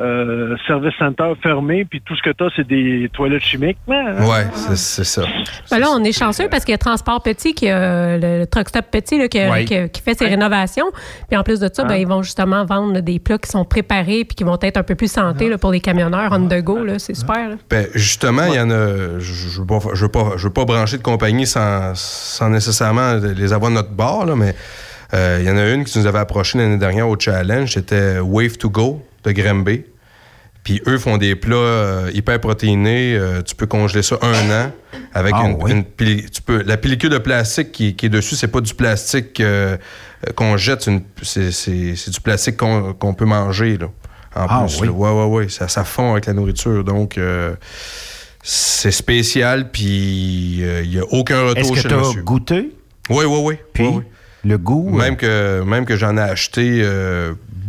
euh, euh, service center fermé, puis tout ce que tu as, c'est des toilettes chimiques. Mais, hein, Ouais, c'est- c'est ça. Ben là, on est chanceux parce qu'il y a Transport Petit, qui a le truck stop Petit, là, qui, Ouais. qui- qui fait ses rénovations. Puis en plus de ça, ben, ils vont justement vendre des plats qui sont préparés puis qui vont être un peu plus santé là, pour les camionneurs on the go. là. C'est super. là. Ben, justement, il y en a. Je je veux pas, je veux pas, je veux pas brancher de compagnie sans, sans nécessairement les avoir de notre bord, là, mais euh, il y en a une qui nous avait approché l'année dernière au challenge. C'était Wave to Go de Granby. Puis eux font des plats euh, hyper protéinés. Euh, tu peux congeler ça un an avec Ah, une, oui? une pili- tu peux, la pellicule de plastique qui, qui est dessus, c'est pas du plastique euh, qu'on jette, c'est du plastique qu'on peut manger. Là, en Ah, plus, oui? là. Ouais, ouais, ouais. Ça, ça fond avec la nourriture. Donc, c'est spécial, puis il n'y a aucun retour Est-ce que chez tu le as goûté? Oui, oui, oui. Puis, Oui, le goût? Même que, même que j'en ai acheté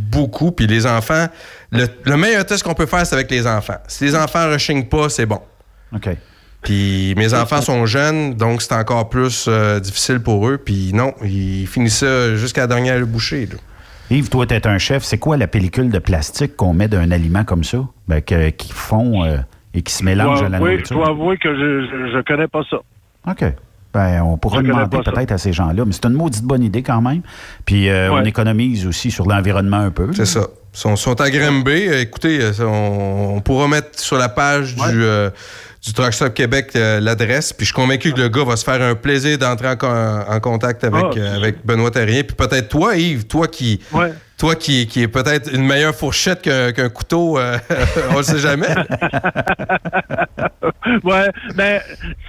beaucoup. Puis les enfants, le, le meilleur test qu'on peut faire, c'est avec les enfants. Si les enfants ne rechignent pas, c'est bon. OK. Puis mes enfants sont jeunes, donc c'est encore plus euh, difficile pour eux. Puis non, ils finissent ça jusqu'à la dernière bouchée. là. Yves, toi, tu es un chef. C'est quoi la pellicule de plastique qu'on met d'un aliment comme ça? Ben, que- qui fond euh, et qui se mélange à la dois- oui, je nourriture? dois avouer que je, je, je connais pas ça. OK. Ben, on pourra demander peut-être à ces gens-là, mais c'est une maudite bonne idée quand même. Puis euh, on économise aussi sur l'environnement un peu. C'est ça. Ils sont, sont à. Euh, Écoutez, euh, on, on pourra mettre sur la page du, euh, du Truck Stop Québec euh, l'adresse. Puis je suis convaincu que le gars va se faire un plaisir d'entrer en, en contact avec, Ah, euh, avec Benoît Terrien. Puis peut-être toi, Yves, toi qui, toi qui, qui est peut-être une meilleure fourchette qu'un couteau, euh, on le sait jamais. ouais, ben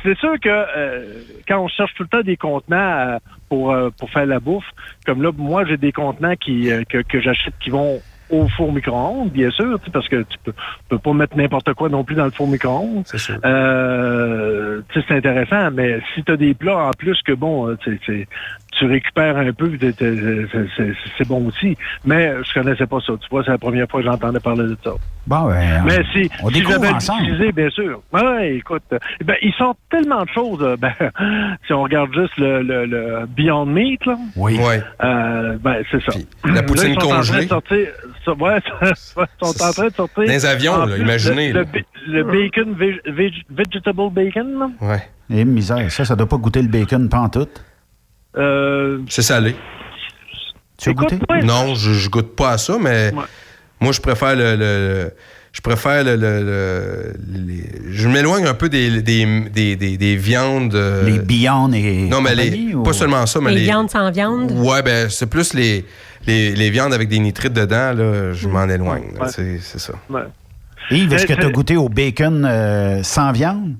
c'est sûr que euh, quand on cherche tout le temps des contenants euh, pour euh, pour faire la bouffe, comme là, moi j'ai des contenants qui euh, que, que j'achète qui vont au four micro-ondes, bien sûr, parce que tu peux, peux pas mettre n'importe quoi non plus dans le four micro-ondes. C'est sûr. Euh, tu sais, c'est intéressant, mais si tu as des plats en plus que bon, euh, tu récupères un peu, c'est- bon aussi. Mais je connaissais pas ça. Tu vois, c'est la première fois que j'entendais parler de ça. Bon, ben, Mais si, on si découvre j'avais ensemble. utilisé, bien sûr. Ouais, écoute, ben, ils sortent tellement de choses. euh, Ben, si on regarde juste le, le, le Beyond Meat, là, Oui. euh, ben, c'est ça. la poutine Là, ils sont en train de congelée. sortir- ça- ouais, ça- ils sont en train de sortir. Les avions, en là, plus, imaginez, Le, là. le ba- le bacon, veg- veg- vegetable bacon, là. Ouais. Eh, misère, ça, ça doit pas goûter le bacon pantoute. Euh, C'est salé. Tu as goûté? Non, je, je goûte pas à ça, mais moi, je préfère le. le- je préfère le. le- le- les- je m'éloigne un peu des, des, des, des- des viandes. euh, Les Beyond et. Non, mais les, ou- pas seulement ça, mais les les. viandes sans viande? Ouais, ben, c'est plus les, les, les viandes avec des nitrites dedans, là, je m'en éloigne. Ouais. C'est c'est ça. Yves, est-ce que tu as euh, goûté au bacon euh, sans viande?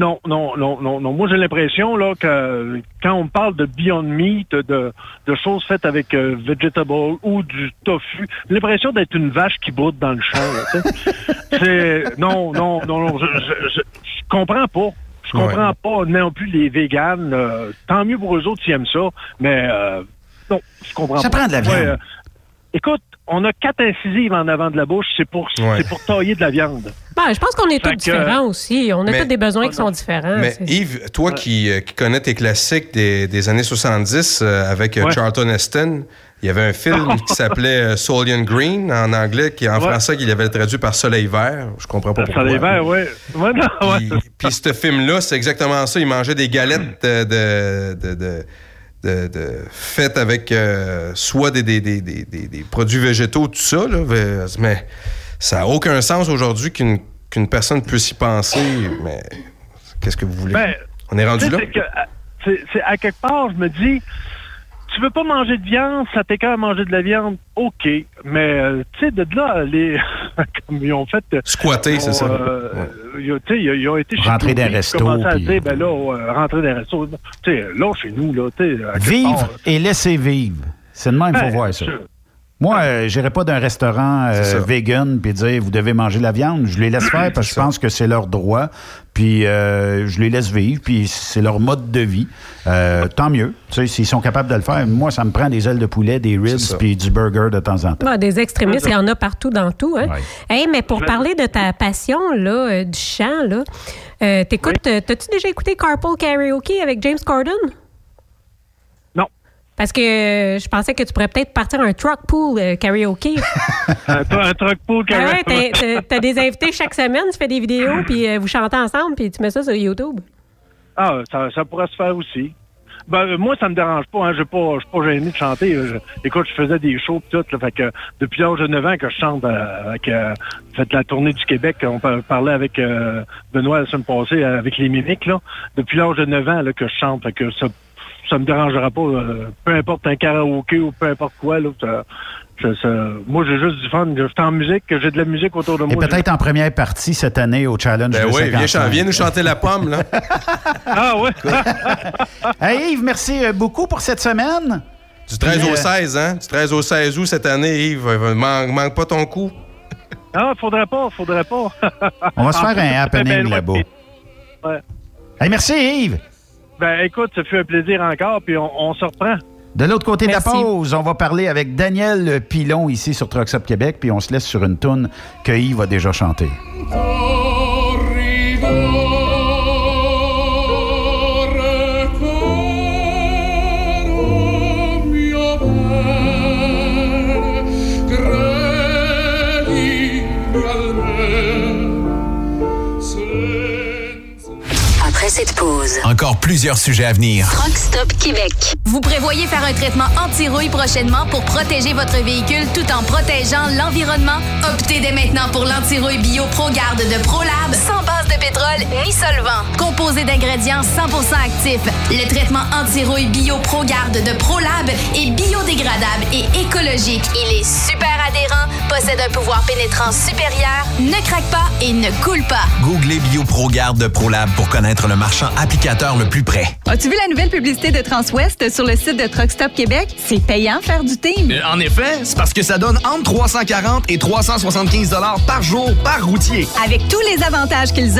Non, non, non, non, non. Moi, j'ai l'impression là que quand on parle de Beyond Meat, de, de choses faites avec euh, vegetable ou du tofu, j'ai l'impression d'être une vache qui broute dans le champ. là, tu sais. C'est non, non, non, non. Je, je, je- je comprends pas. Je comprends pas non plus les véganes. euh, tant mieux pour eux autres s'ils aiment ça, mais euh, non, je comprends Ça pas. prend de la viande. Ouais, euh, écoute, on a quatre incisives en avant de la bouche, c'est pour, Ouais. pour tailler de la viande. Ben, je pense qu'on est Fait tous que- différents aussi. On a Mais- tous des besoins qui sont différents. Mais Yves, toi qui, euh, qui connais tes classiques des, des années 70 euh, avec euh, Ouais. Charlton Heston, il y avait un film qui s'appelait Solian Green en anglais, qui en Ouais. français, il avait traduit par Soleil vert. Je comprends pas pourquoi. les verts, ouais. Ouais, non, ouais. Puis, puis ce film-là, c'est exactement ça. Il mangeait des galettes de, de, de, de- de- de- faites avec euh, soit des, des, des, des, des- des produits végétaux, tout ça. Là, mais ça n'a aucun sens aujourd'hui qu'une qu'une personne puisse y penser. Mais qu'est-ce que vous voulez? Ben, On est rendu là? c'est que, à- c'est- c'est à quelque part, je me dis, tu veux pas manger de viande, ça t'écœure à manger de la viande, ok. Mais, euh, tu sais, de là, les, comme ils ont fait. euh, Squatter, c'est ça. euh, ils ont- tu sais, ils ont- ils ont été chez Rentrer Clooney, dans un puis resto, commencé à puis- dire, ben là, euh, rentrer dans un resto. Tu sais, là, chez nous, là, tu sais, Vivre part, et laisser vivre. C'est de même qu'il faut Ouais, voir ça. Moi, euh, j'irai pas d'un restaurant euh, vegan puis dire vous devez manger la viande. Je les laisse faire parce que je pense que c'est leur droit. Puis euh, je les laisse vivre. Puis c'est leur mode de vie. Euh, tant mieux. Tu sais, s'ils sont capables de le faire. Moi, ça me prend des ailes de poulet, des ribs puis du burger de temps en temps. Ah, des extrémistes, il y en a partout dans tout. Hein? Ouais. Hey, mais pour parler de ta passion là, euh, du chant, là, euh, t'écoutes, t'as-tu déjà écouté Carpool Karaoke avec James Corden? Parce que euh, je pensais que tu pourrais peut-être partir un truck pool euh, karaoke. un, un truck pool Ah ouais, t'as- des invités chaque semaine, tu fais des vidéos, puis euh, vous chantez ensemble, puis tu mets ça sur YouTube. Ah, ça, ça pourrait se faire aussi. Ben, euh, moi, ça me dérange pas. Hein. Je ne suis pas gêné de chanter. Je- écoute, je faisais des shows pis tout. Là, fait que depuis l'âge de 9 ans que je chante euh, avec euh, fait la tournée du Québec. On par- parlait avec euh, Benoît la semaine passée avec les mimiques. Là. Depuis l'âge de 9 ans là, que je chante. Fait que ça ça me dérangera pas. euh, peu importe un karaoké ou peu importe quoi. Là, ça- ça- ça- moi, j'ai juste du fun. Je suis en musique, que j'ai de la musique autour de Et moi. peut-être en première partie cette année au challenge. Ben de oui, viens, 55. viens nous chanter la pomme, là. Ah ouais? hey Yves, merci euh, beaucoup pour cette semaine. Du 13 Puis, au euh, 16, hein? Du 13 au 16 août cette année, Yves. euh, Manque, manque pas ton coup. Ah, faudrait pas, faudrait pas. On va se faire un happening là-bas. Ouais. Hey, merci Yves. Ben écoute, ça fait un plaisir encore, puis on, on se reprend. De l'autre côté de la pause, on va parler avec Daniel Pilon ici sur Trucks Up Québec, puis on se laisse sur une toune que Yves a déjà chantée. Après Encore plusieurs sujets à venir. Truck Stop Québec. Vous prévoyez faire un traitement anti-rouille prochainement pour protéger votre véhicule tout en protégeant l'environnement? Optez dès maintenant pour l'anti-rouille bio ProGarde de ProLab sans base de pétrole ni solvant. Composé d'ingrédients 100% actifs, le traitement anti-rouille bio ProGarde de ProLab est biodégradable et écologique. Il est super adhérent, possède un pouvoir pénétrant supérieur, ne craque pas et ne coule pas. Googlez BioProGarde de ProLab pour connaître le marchand applicateur le plus près. As-tu vu la nouvelle publicité de Transwest sur le site de Truck Stop Québec? C'est payant faire du team. Euh, En effet, c'est parce que ça donne entre 340 et 375 dollars par jour par routier. Avec tous les avantages qu'ils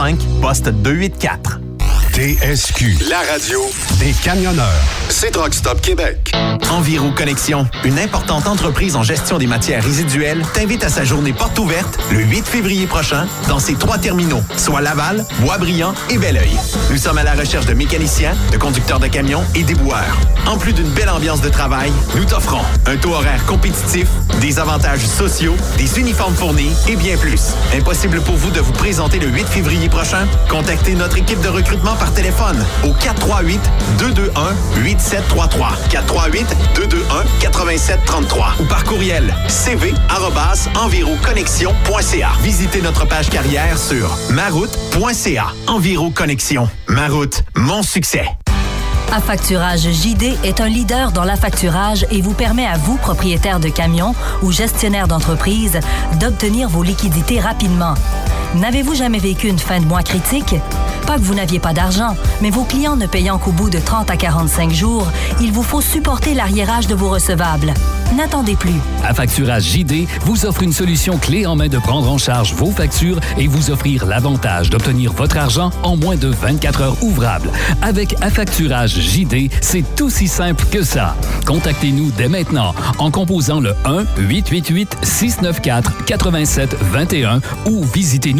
1-800-361-4965, poste 284. TSQ. La radio des camionneurs. C'est Truck Stop Québec. Enviro Connexion, une importante entreprise en gestion des matières résiduelles, t'invite à sa journée porte ouverte le 8 février prochain dans ses trois terminaux, soit Laval, Boisbriand et Belleuil. Nous sommes à la recherche de mécaniciens, de conducteurs de camions et déboueurs. En plus d'une belle ambiance de travail, nous t'offrons un taux horaire compétitif, des avantages sociaux, des uniformes fournis et bien plus. Impossible pour vous de vous présenter le 8 février prochain? Contactez notre équipe de recrutement par téléphone au 438 221 8733 438 221 8733 ou par courriel cv@enviroconnexion.ca. Visitez notre page carrière sur maroute.ca. Enviro Connexion. Ma route, mon succès. Affacturage JD est un leader dans l'affacturage et vous permet à vous, propriétaire de camions ou gestionnaire d'entreprise, d'obtenir vos liquidités rapidement. N'avez-vous jamais vécu une fin de mois critique? Pas que vous n'aviez pas d'argent, mais vos clients ne payant qu'au bout de 30 à 45 jours, il vous faut supporter l'arriérage de vos recevables. N'attendez plus. Affacturage JD vous offre une solution clé en main de prendre en charge vos factures et vous offrir l'avantage d'obtenir votre argent en moins de 24 heures ouvrables. Avec Affacturage JD, c'est aussi simple que ça. Contactez-nous dès maintenant en composant le 1-888-694-8721 ou visitez-nous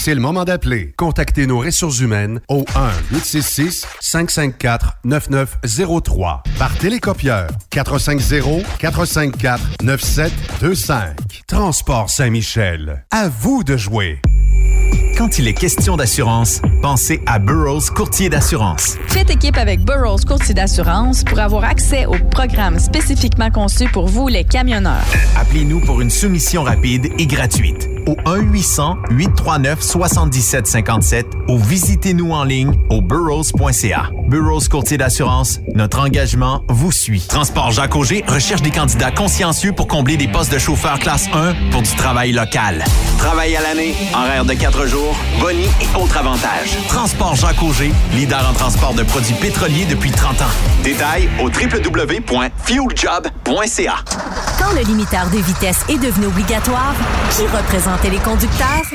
C'est le moment d'appeler. Contactez nos ressources humaines au 1-866-554-9903 par télécopieur 450-454-9725. Transport Saint-Michel. À vous de jouer. Quand il est question d'assurance, pensez à Burroughs Courtier d'assurance. Faites équipe avec Burroughs Courtier d'assurance pour avoir accès aux programmes spécifiquement conçus pour vous, les camionneurs. Appelez-nous pour une soumission rapide et gratuite au 1-800-839-7757 ou visitez-nous en ligne au burrows.ca. Burroughs Courtier d'assurance, notre engagement vous suit. Transport Jacques Auger recherche des candidats consciencieux pour combler des postes de chauffeur classe 1 pour du travail local. Travail à l'année, horaire de 4 jours, boni et autres avantages. Transport Jacques Auger, leader en transport de produits pétroliers depuis 30 ans. Détails au www.fueljob.ca. Quand le limiteur de vitesse est devenu obligatoire, qui conducteurs?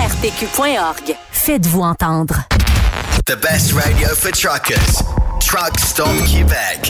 ARPQ.org. Faites-vous entendre. The best radio for truckers. Truck Stop Québec.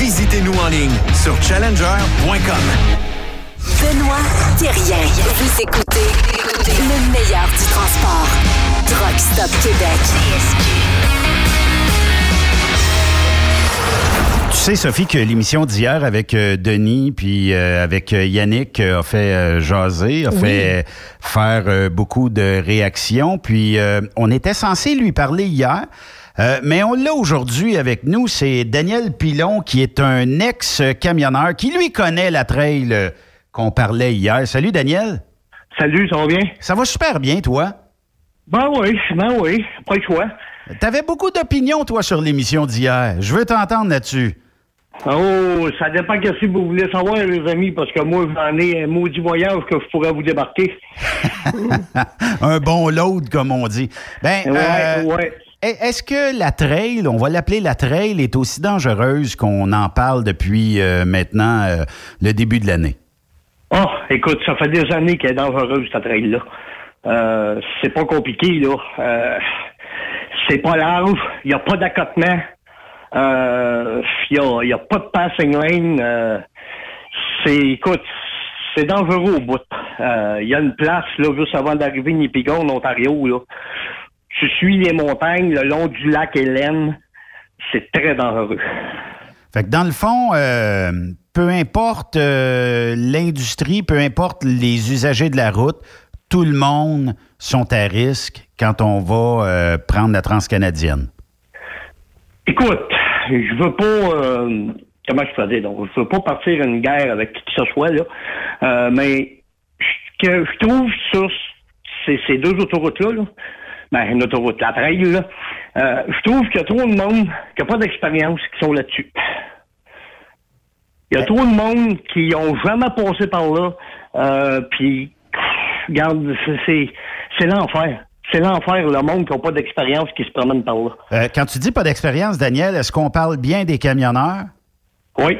Visitez-nous en ligne sur challenger.com. Benoît Thérien. Vous écoutez le meilleur du transport. Truck Stop Québec. Tu sais, Sophie, que l'émission d'hier avec euh, Denis puis euh, avec euh, Yannick euh, a fait euh, jaser, a Oui. fait faire euh, beaucoup de réactions. Puis euh, on était censé lui parler hier. Euh, mais on l'a aujourd'hui avec nous, c'est Daniel Pilon, qui est un ex-camionneur, qui lui connaît la trail euh, qu'on parlait hier. Salut Daniel. Salut, ça va bien? Ça va super bien, toi? Ben oui, ben oui, pas le choix. T'avais beaucoup d'opinions, toi, sur l'émission d'hier. Je veux t'entendre là-dessus. Oh, ça dépend de ce que vous voulez savoir, les amis, parce que moi, j'en ai un maudit voyage que je pourrais vous débarquer. un bon load, comme on dit. Ben, Ouais, euh, ouais. Est- Est-ce que la trail, on va l'appeler la trail, est aussi dangereuse qu'on en parle depuis euh, maintenant euh, le début de l'année? Oh, écoute, ça fait des années qu'elle est dangereuse, cette trail-là. Euh, c'est pas compliqué, là. C'est pas large, il n'y a pas d'accotement. Il n'y a, a pas de passing lane. C'est, écoute, c'est dangereux au bout. Il y a une place, là, juste avant d'arriver Nipigon, en Ontario, là. Tu suis les montagnes le long du lac Hélène. c'est très dangereux. Fait que dans le fond, euh, peu importe euh, l'industrie, peu importe les usagers de la route, tout le monde sont à risque quand on va euh, prendre la transcanadienne. Écoute, je veux pas. comment je peux dire donc, je veux pas partir une guerre avec qui que ce soit là, mais ce que je trouve sur ces, ces deux autoroutes-là, là, ben, une autoroute, la trail, là, euh, je trouve qu'il y a trop de monde qui n'a pas d'expérience qui sont là-dessus. Il y a trop de monde qui ont jamais passé par là, euh, puis, regarde, c'est- l'enfer. C'est l'enfer, le monde qui n'a pas d'expérience qui se promène par là. Euh, quand tu dis pas d'expérience, Daniel, est-ce qu'on parle bien des camionneurs? Oui.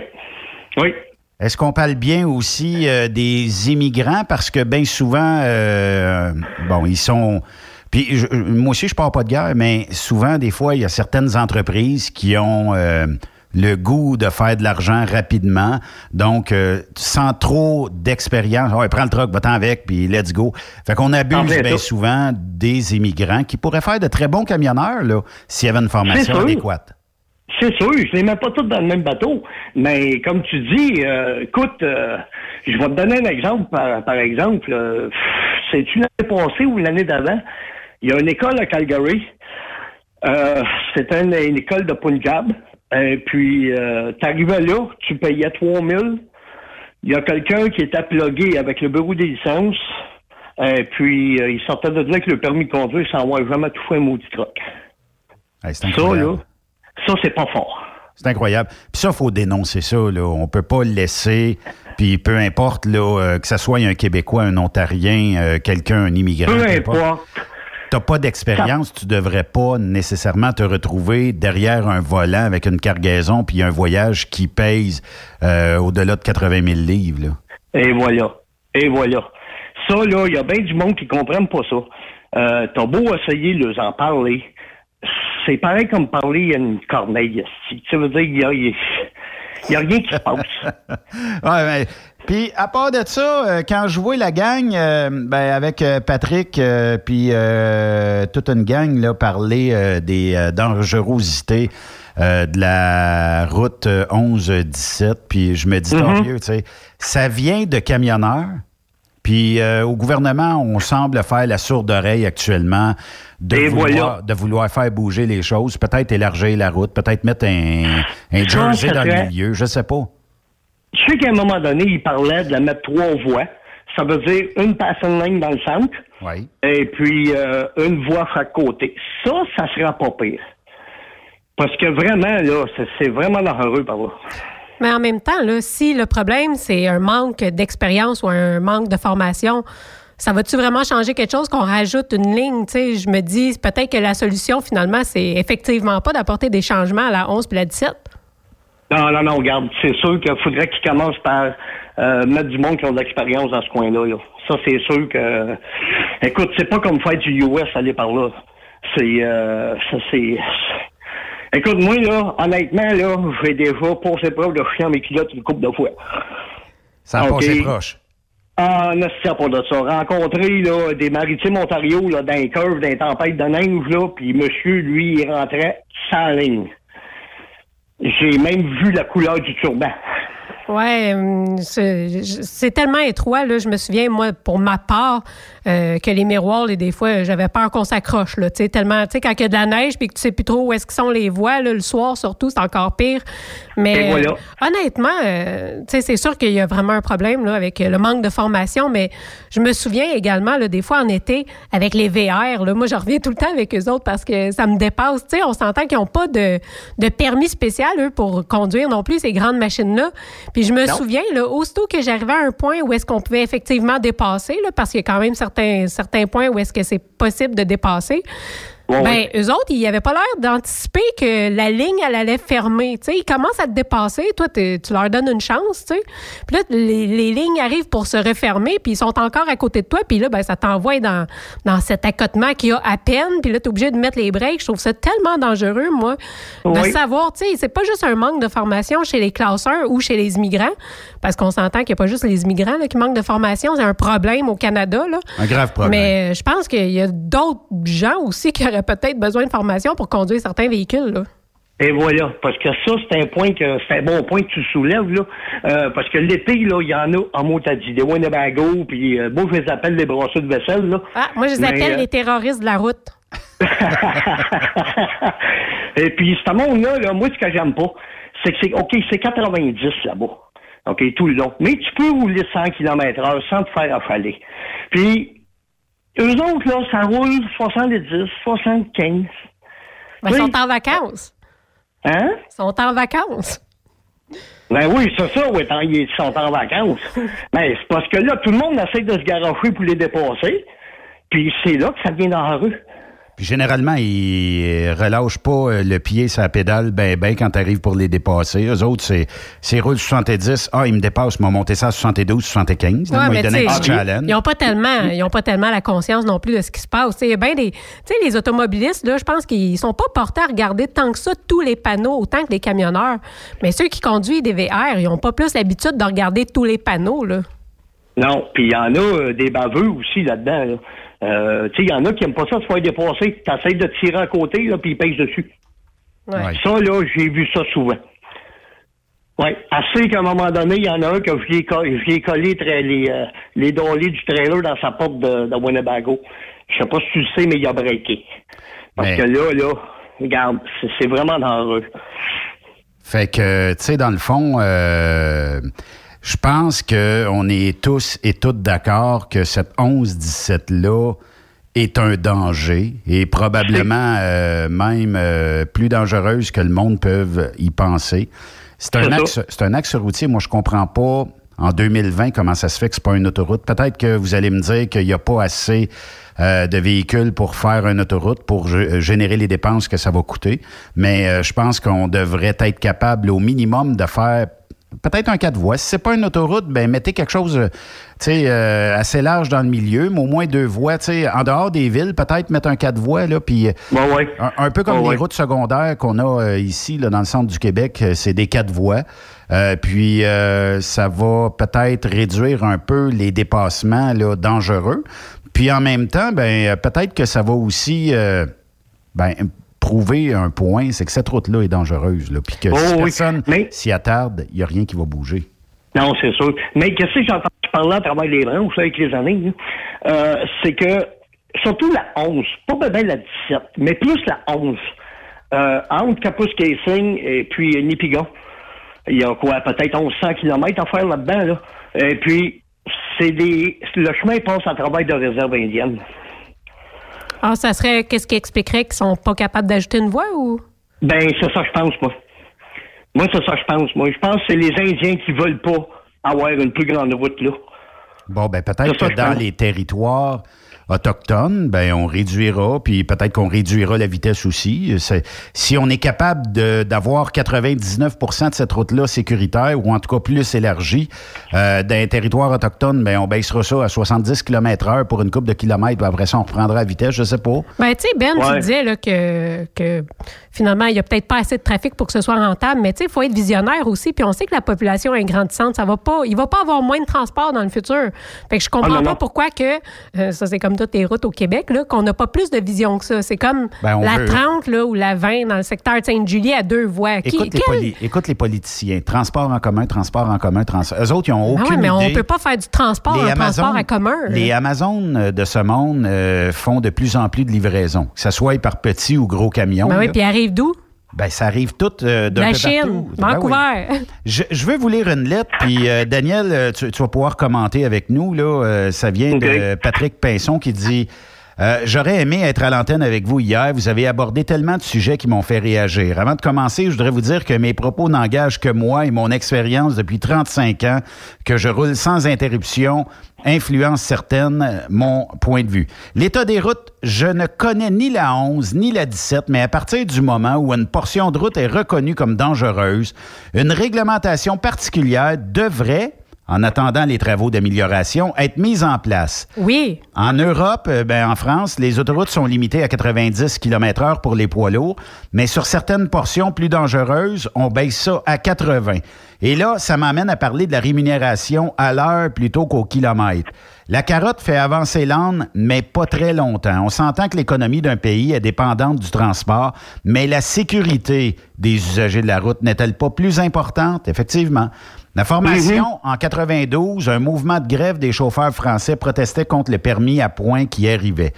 Oui. Est-ce qu'on parle bien aussi euh, des immigrants? Parce que bien souvent, euh, bon, ils sont. Puis je- moi aussi, je parle pas de guerre, mais souvent, des fois, il y a certaines entreprises qui ont euh, le goût de faire de l'argent rapidement. Donc, euh, sans trop d'expérience, ouais, prends le truck, va-t'en avec, puis let's go. Fait qu'on En abuse bien souvent des immigrants qui pourraient faire de très bons camionneurs, là, s'il y avait une formation adéquate. C'est sûr, je les mets pas tous dans le même bateau. Mais comme tu dis, euh, écoute, euh, je vais te donner un exemple, par, par exemple. euh, C'est-tu l'année passée ou l'année d'avant? Il y a une école à Calgary. Euh, C'était une, une école de Punjab. Et puis, euh, t'arrivais là, tu payais 3000. Il y a quelqu'un qui était plugué avec le bureau des licences. Et puis, euh, il sortait de là avec le permis de conduire sans avoir jamais tout fait un maudit truck. Hey, c'est Ça, incroyable. là, ça, c'est pas fort. C'est incroyable. Puis ça, il faut dénoncer ça. Là. On peut pas le laisser. Puis peu importe là, euh, que ce soit un Québécois, un Ontarien, euh, quelqu'un, un immigrant. Peu importe. importe. T'as pas d'expérience, tu devrais pas nécessairement te retrouver derrière un volant avec une cargaison puis un voyage qui pèse euh, au-delà de 80 000 livres. Là. Et voilà. Et voilà. Ça, là, il y a bien du monde qui ne comprennent pas ça. Euh, T'as beau essayer de leur en parler. C'est pareil comme parler à une corneille. Ça veut dire qu'il y a, il y a rien qui se passe. Puis à part de ça, euh, quand je vois la gang, euh, ben, avec euh, Patrick, puis toute une gang, là, parler des dangerosités de la route euh, 11-17, puis je me dis, tant mieux, tu sais, ça vient de camionneurs. Puis euh, au gouvernement, on semble faire la sourde oreille actuellement de, Et vouloir, voilà. de vouloir faire bouger les choses, peut-être élargir la route, peut-être mettre un, un jersey dans le milieu, je sais pas. Je sais qu'à un moment donné, il parlait de la mettre trois voies. Ça veut dire une passing lane dans le centre. Oui. Et puis euh, une voie à côté. Ça, ça sera pas pire. Parce que vraiment, là, c'est- c'est vraiment dangereux par là. Mais en même temps, là, si le problème, c'est un manque d'expérience ou un manque de formation, ça va-tu vraiment changer quelque chose qu'on rajoute une ligne? Tu sais, je me dis peut-être que la solution, finalement, c'est effectivement pas d'apporter des changements à la 11 puis la 17. Non, non, non, regarde, c'est sûr qu'il faudrait qu'ils commencent par euh, mettre du monde qui ont de l'expérience dans ce coin-là. là. Ça, c'est sûr que... Écoute, c'est pas comme faire du US aller par là. C'est... euh, c'est... Écoute, moi, là, honnêtement, là, j'ai déjà passé preuve de chien mes culottes une couple de fois. Ça a OK. passé proche. Ah, non, c'est pas de ça. Rencontrer là, des maritimes Ontario là, dans les curves, dans les tempêtes de neige, là, puis monsieur, lui, il rentrait sans ligne. J'ai même vu la couleur du turban. Ouais, hum, c'est c'est tellement étroit. Là, je me souviens, moi, pour ma part, euh, que les miroirs, là, des fois, j'avais peur qu'on s'accroche. Là, tu sais, tellement, tu sais, quand il y a de la neige puis que tu sais plus trop où est-ce qu'ils sont les voies, là, le soir surtout, c'est encore pire. Mais voilà. euh, honnêtement, euh, tu sais, c'est sûr qu'il y a vraiment un problème là, avec le manque de formation. Mais je me souviens également, là, des fois en été, avec les VR. Là, moi, je reviens tout le temps avec eux autres parce que ça me dépasse. Tu sais, on s'entend qu'ils n'ont pas de, de permis spécial eux pour conduire non plus ces grandes machines-là. Puis je me Non. souviens, là, aussitôt que j'arrivais à un point où est-ce qu'on pouvait effectivement dépasser, là, parce qu'il y a quand même certains, certains points où est-ce que c'est possible de dépasser. Ben, eux autres, ils n'avaient pas l'air d'anticiper que la ligne, elle allait fermer. Ils commencent à te dépasser. Toi, tu leur donnes une chance, tu sais. Puis là, les, les lignes arrivent pour se refermer, puis ils sont encore à côté de toi. Puis là, ben, ça t'envoie dans, dans cet accotement qu'il y a à peine. Puis là, tu es obligé de mettre les breaks. Je trouve ça tellement dangereux, moi, de savoir, tu sais, c'est pas juste un manque de formation chez les classeurs ou chez les immigrants, parce qu'on s'entend qu'il n'y a pas juste les immigrants là, qui manquent de formation. C'est un problème au Canada, là. Un grave problème. Mais euh, je pense qu'il y a d'autres gens aussi qui auraient peut-être besoin de formation pour conduire certains véhicules. Là. Et voilà, parce que ça, c'est un point que c'est un bon point que tu soulèves, là. Euh, parce que l'été, là, il y en a en mot t'as dit, des Winnebago, puis euh, moi, je les appelle les brasseurs de vaisselle, là. Ah, moi, je les Mais, appelle euh, les terroristes de la route. Et puis, ce monde-là, là, moi, ce que j'aime pas, c'est que c'est, OK, c'est 90 là-bas. OK, tout le long. Mais tu peux rouler 100 km heure sans te faire affaler. Puis, eux autres, là, ça roule 70, 75. Ben, ils sont en vacances. Hein? Ils sont en vacances. Ben oui, c'est ça, oui, tant- ils sont en vacances. Ben, c'est parce que là, tout le monde essaie de se garocher pour les dépasser. Puis c'est là que ça devient dangereux. Puis généralement, ils relâchent pas euh, le pied sur la pédale ben ben quand tu arrives pour les dépasser. Eux autres, c'est c'est roule 70. Ah, ils me dépassent, ils m'ont monté ça à 72, 75. Là, Ouais, moi, mais ils donnaient un petit challenge. Ils n'ont pas tellement, ils ont pas tellement la conscience non plus de ce qui se passe. A bien des, tu sais, les automobilistes là, je pense qu'ils sont pas portés à regarder tant que ça tous les panneaux autant que les camionneurs. Mais ceux qui conduisent des VR, ils ont pas plus l'habitude de regarder tous les panneaux là. Non, puis il y en a euh, des baveux aussi là-dedans. Là. Euh, tu sais, il y en a qui aiment pas ça se faire dépasser. Tu essaies de tirer à côté, là, puis ils pèsent dessus. Ouais. Ça, là, j'ai vu ça souvent. Oui, assez qu'à un moment donné, il y en a un que je lui ai, collé les, euh, les du trailer dans sa porte de, de Winnebago. Je sais pas si tu le sais, mais il a breaké. Parce Mais- que là, là, regarde, c'est- c'est vraiment dangereux. Fait que, tu sais, dans le fond, euh, je pense qu'on est tous et toutes d'accord que cette 11-17-là est un danger et probablement euh, même euh, plus dangereuse que le monde peut y penser. C'est un, axe, un axe routier. Moi, je comprends pas en 2020 comment ça se fait que c'est pas une autoroute. Peut-être que vous allez me dire qu'il n'y a pas assez euh, de véhicules pour faire une autoroute, pour gé- générer les dépenses que ça va coûter. Mais euh, je pense qu'on devrait être capable au minimum de faire peut-être un quatre voies. Si c'est pas une autoroute, ben mettez quelque chose euh, euh, assez large dans le milieu, mais au moins deux voies. En dehors des villes, peut-être mettre un quatre voies, là, puis euh, un, un peu comme Ouais, les ouais. routes secondaires qu'on a euh, ici, là, dans le centre du Québec, c'est des quatre voies. Euh, puis ça va peut-être réduire un peu les dépassements là, dangereux. Puis en même temps, ben peut-être que ça va aussi ben, prouver un point, c'est que cette route-là est dangereuse. Là, puis que Oh, si oui. personne s'y attarde, il n'y a rien qui va bouger. Non, c'est sûr. Mais qu'est-ce que j'entends parler à travers les branches avec les années? Euh, c'est que, surtout la 11, pas bien la 17, mais plus la 11, euh, entre Capus Casing et puis Nipigon, il y a quoi, peut-être 1100 km à faire là-dedans, là. Et puis, c'est des, le chemin passe à travers de réserves indiennes. Ah, ça serait qu'est-ce qui expliquerait qu'ils sont pas capables d'ajouter une voie ou? Ben, c'est ça que je pense, moi. Moi, c'est ça que je pense. Moi, je pense que c'est les Indiens qui veulent pas avoir une plus grande route, là. Bon, ben peut-être que dans pense. les territoires autochtones, ben on réduira, puis peut-être qu'on réduira la vitesse aussi. C'est- Si on est capable de- d'avoir 99% de cette route-là sécuritaire, ou en tout cas plus élargie, euh, dans les territoires autochtones, ben on baissera ça à 70 km heure pour une coupe de kilomètres, puis après ça, on reprendra la vitesse, je sais pas. Ben, tu sais, Ben, tu disais là, que, que finalement, il n'y a peut-être pas assez de trafic pour que ce soit rentable, mais tu sais, il faut être visionnaire aussi. Puis on sait que la population est grandissante. Ça va pas, il va pas avoir moins de transport dans le futur. Fait que je comprends Ah, non, pas non. pourquoi que, euh, ça c'est comme toutes les routes au Québec, là, qu'on n'a pas plus de vision que ça. C'est comme Ben, la veut- 30 là, ou la 20 dans le secteur de Sainte-Julie à deux voies. Qui- Écoute les, quel- poli- écoute les politiciens. Transport en commun, transport en commun, transport. Eux autres, ils n'ont Ah aucune ouais, mais on idée. peut pas faire du transport en transport à commun. Les Amazones euh, de ce monde euh, font de plus en plus de livraisons, que ce soit par petits ou gros camions. Ben oui, puis arrive d'où? Ben, ça arrive tout euh, La peu Chine, partout. Ben oui. Vancouver. Je, je veux vous lire une lettre, puis euh, Daniel, euh, tu, tu vas pouvoir commenter avec nous. Là, Euh, ça vient de Patrick Pinson qui dit euh, J'aurais aimé être à l'antenne avec vous hier. Vous avez abordé tellement de sujets qui m'ont fait réagir. Avant de commencer, je voudrais vous dire que mes propos n'engagent que moi et mon expérience depuis 35 ans, que je roule sans interruption, influence certaine euh, mon point de vue. L'état des routes, je ne connais ni la 11 ni la 17, mais à partir du moment où une portion de route est reconnue comme dangereuse, une réglementation particulière devrait en attendant les travaux d'amélioration, être mises en place. Oui. En Europe, euh, ben, en France, les autoroutes sont limitées à 90 km h pour les poids lourds, mais sur certaines portions plus dangereuses, on baisse ça à 80. Et là, ça m'amène à parler de la rémunération à l'heure plutôt qu'au kilomètre. La carotte fait avancer l'âne, mais pas très longtemps. On s'entend que l'économie d'un pays est dépendante du transport, mais la sécurité des usagers de la route n'est-elle pas plus importante? Effectivement. La formation, en 92, un mouvement de grève des chauffeurs français protestait contre le permis à points qui arrivait.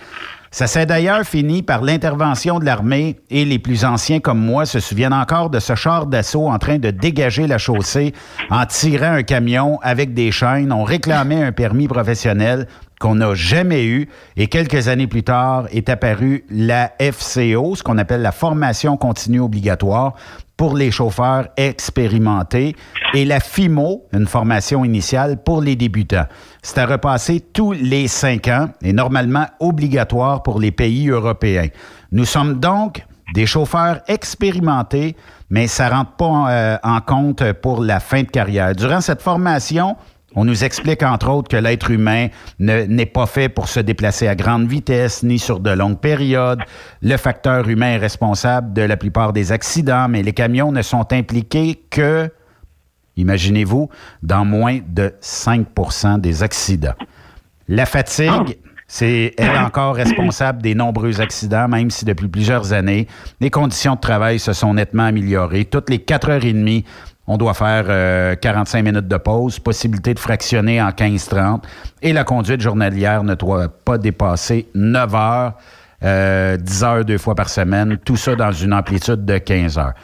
Ça s'est d'ailleurs fini par l'intervention de l'armée et les plus anciens comme moi se souviennent encore de ce char d'assaut en train de dégager la chaussée en tirant un camion avec des chaînes. On réclamait un permis professionnel qu'on n'a jamais eu. Et quelques années plus tard est apparue la FCO, ce qu'on appelle la formation continue obligatoire pour les chauffeurs expérimentés, et la FIMO, une formation initiale pour les débutants. C'est à repasser tous les cinq ans et normalement obligatoire pour les pays européens. Nous sommes donc des chauffeurs expérimentés, mais ça ne rentre pas euh, en compte pour la fin de carrière. Durant cette formation, on nous explique, entre autres, que l'être humain n'est pas fait pour se déplacer à grande vitesse ni sur de longues périodes. Le facteur humain est responsable de la plupart des accidents, mais les camions ne sont impliqués que, imaginez-vous, dans moins de 5% des accidents. La fatigue, c'est elle encore responsable des nombreux accidents, même si depuis plusieurs années, les conditions de travail se sont nettement améliorées. Toutes les 4 heures et demie, on doit faire 45 euh, minutes de pause, possibilité de fractionner en 15-30 et la conduite journalière ne doit pas dépasser 9 heures, 10 euh, heures deux fois par semaine, tout ça dans une amplitude de 15 heures.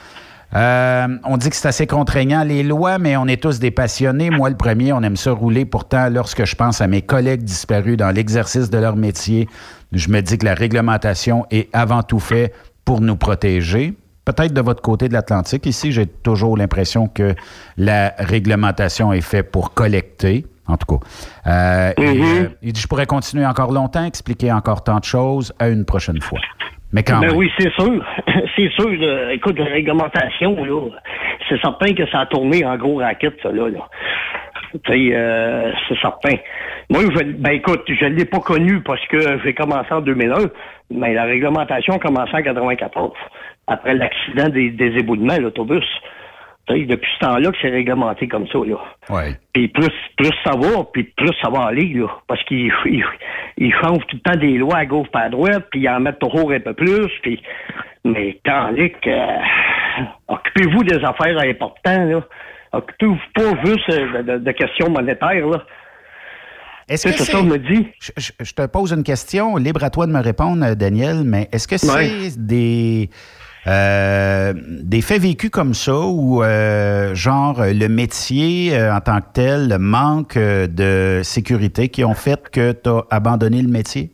Euh, on dit que c'est assez contraignant les lois, mais on est tous des passionnés. Moi, le premier, on aime ça rouler. Pourtant, lorsque je pense à mes collègues disparus dans l'exercice de leur métier, je me dis que la réglementation est avant tout fait pour nous protéger peut-être de votre côté de l'Atlantique. Ici, j'ai toujours l'impression que la réglementation est faite pour collecter. En tout cas. Euh, mm-hmm. euh, il dit, je pourrais continuer encore longtemps, expliquer encore tant de choses à une prochaine fois. Mais quand ben même. oui, c'est sûr. c'est sûr. Écoute, la réglementation, là, c'est certain que ça a tourné en gros racket, ça, là. Euh, c'est certain. Moi, je, ben écoute, je ne l'ai pas connu parce que j'ai commencé en 2001, mais la réglementation a commencé en 94 après l'accident des, des éboulements, l'autobus. Depuis ce temps-là que c'est réglementé comme ça, là. Ouais. Puis plus, plus ça va, puis plus ça va aller, là. Parce qu'ils ils, changent tout le temps des lois à gauche pas à droite, puis ils en mettent toujours un peu plus, puis... Mais tandis que... Occupez-vous des affaires importantes, là. Occupez-vous pas juste de, questions monétaires, là. Est-ce que c'est ça, me dit? Je, te pose une question, libre à toi de me répondre, Daniel, mais est-ce que c'est des euh, des faits vécus comme ça, ou euh, genre le métier euh, en tant que tel, le manque de sécurité qui ont fait que tu as abandonné le métier?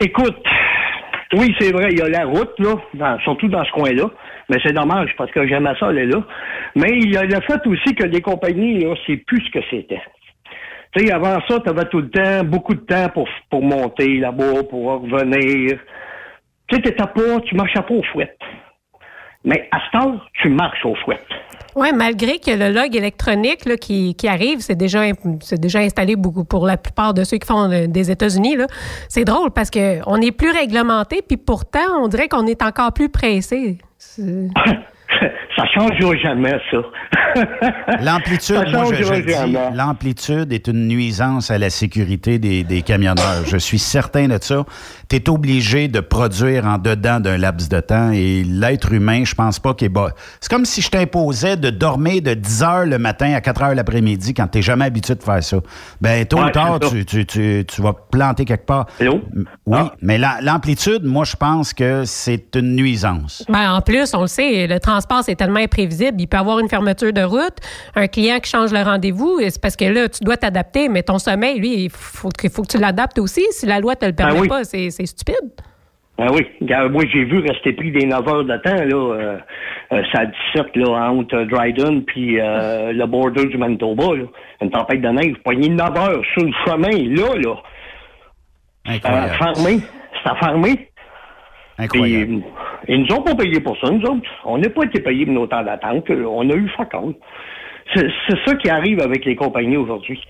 écoute, oui, c'est vrai, il y a la route, là, surtout dans ce coin-là. Mais c'est dommage parce que j'aimais ça aller là. Mais il y a le fait aussi que les compagnies, là, c'est plus ce que c'était. Tu sais, avant ça, tu avais tout le temps, beaucoup de temps pour, pour monter là-bas, pour revenir. Tu sais, t'étais pas, tu marchais pas aux fouettes. Mais à ce temps, tu marches aux fouettes. Oui, malgré que le log électronique là, qui, qui, arrive, c'est déjà, déjà installé beaucoup pour la plupart de ceux qui font euh, des États-Unis. C'est drôle parce qu'on est plus réglementé, puis pourtant, on dirait qu'on est encore plus pressé. ça changera jamais, ça. L'amplitude, moi, je, je dis, l'amplitude est une nuisance à la sécurité des, des camionneurs. Je suis certain de ça. Tu es obligé de produire en dedans d'un laps de temps et l'être humain, je pense pas qu'il est bas. C'est comme si je t'imposais de dormir de 10 heures le matin à 4 heures l'après-midi quand tu n'es jamais habitué de faire ça. Ben, tôt ou tard, tu, tu, tu, tu, vas planter quelque part. Oui, ah. mais l'amplitude, moi, je pense que c'est une nuisance. Ben, en plus, on le sait, le transport, c'est tellement imprévisible. Il peut y avoir une fermeture de route, un client qui change le rendez-vous, c'est parce que là, tu dois t'adapter, mais ton sommeil, lui, il faut, faut que tu l'adaptes aussi. Si la loi te le ben permet pas, c'est stupide. Ben oui. Moi, j'ai vu rester pris des 9 heures de temps, là. Euh, euh, ça a 17, là, entre Dryden puis euh, le border du Manitoba, là. Une tempête de neige. Poigné 9 heures sur le chemin, là, là. Incroyable. C'était fermé. C'était fermé. Incroyable. ils nous ont pas payé pour ça, nous autres. On n'a pas été payés pour nos temps d'attente. On a eu fuck C'est c'est ça qui arrive avec les compagnies aujourd'hui.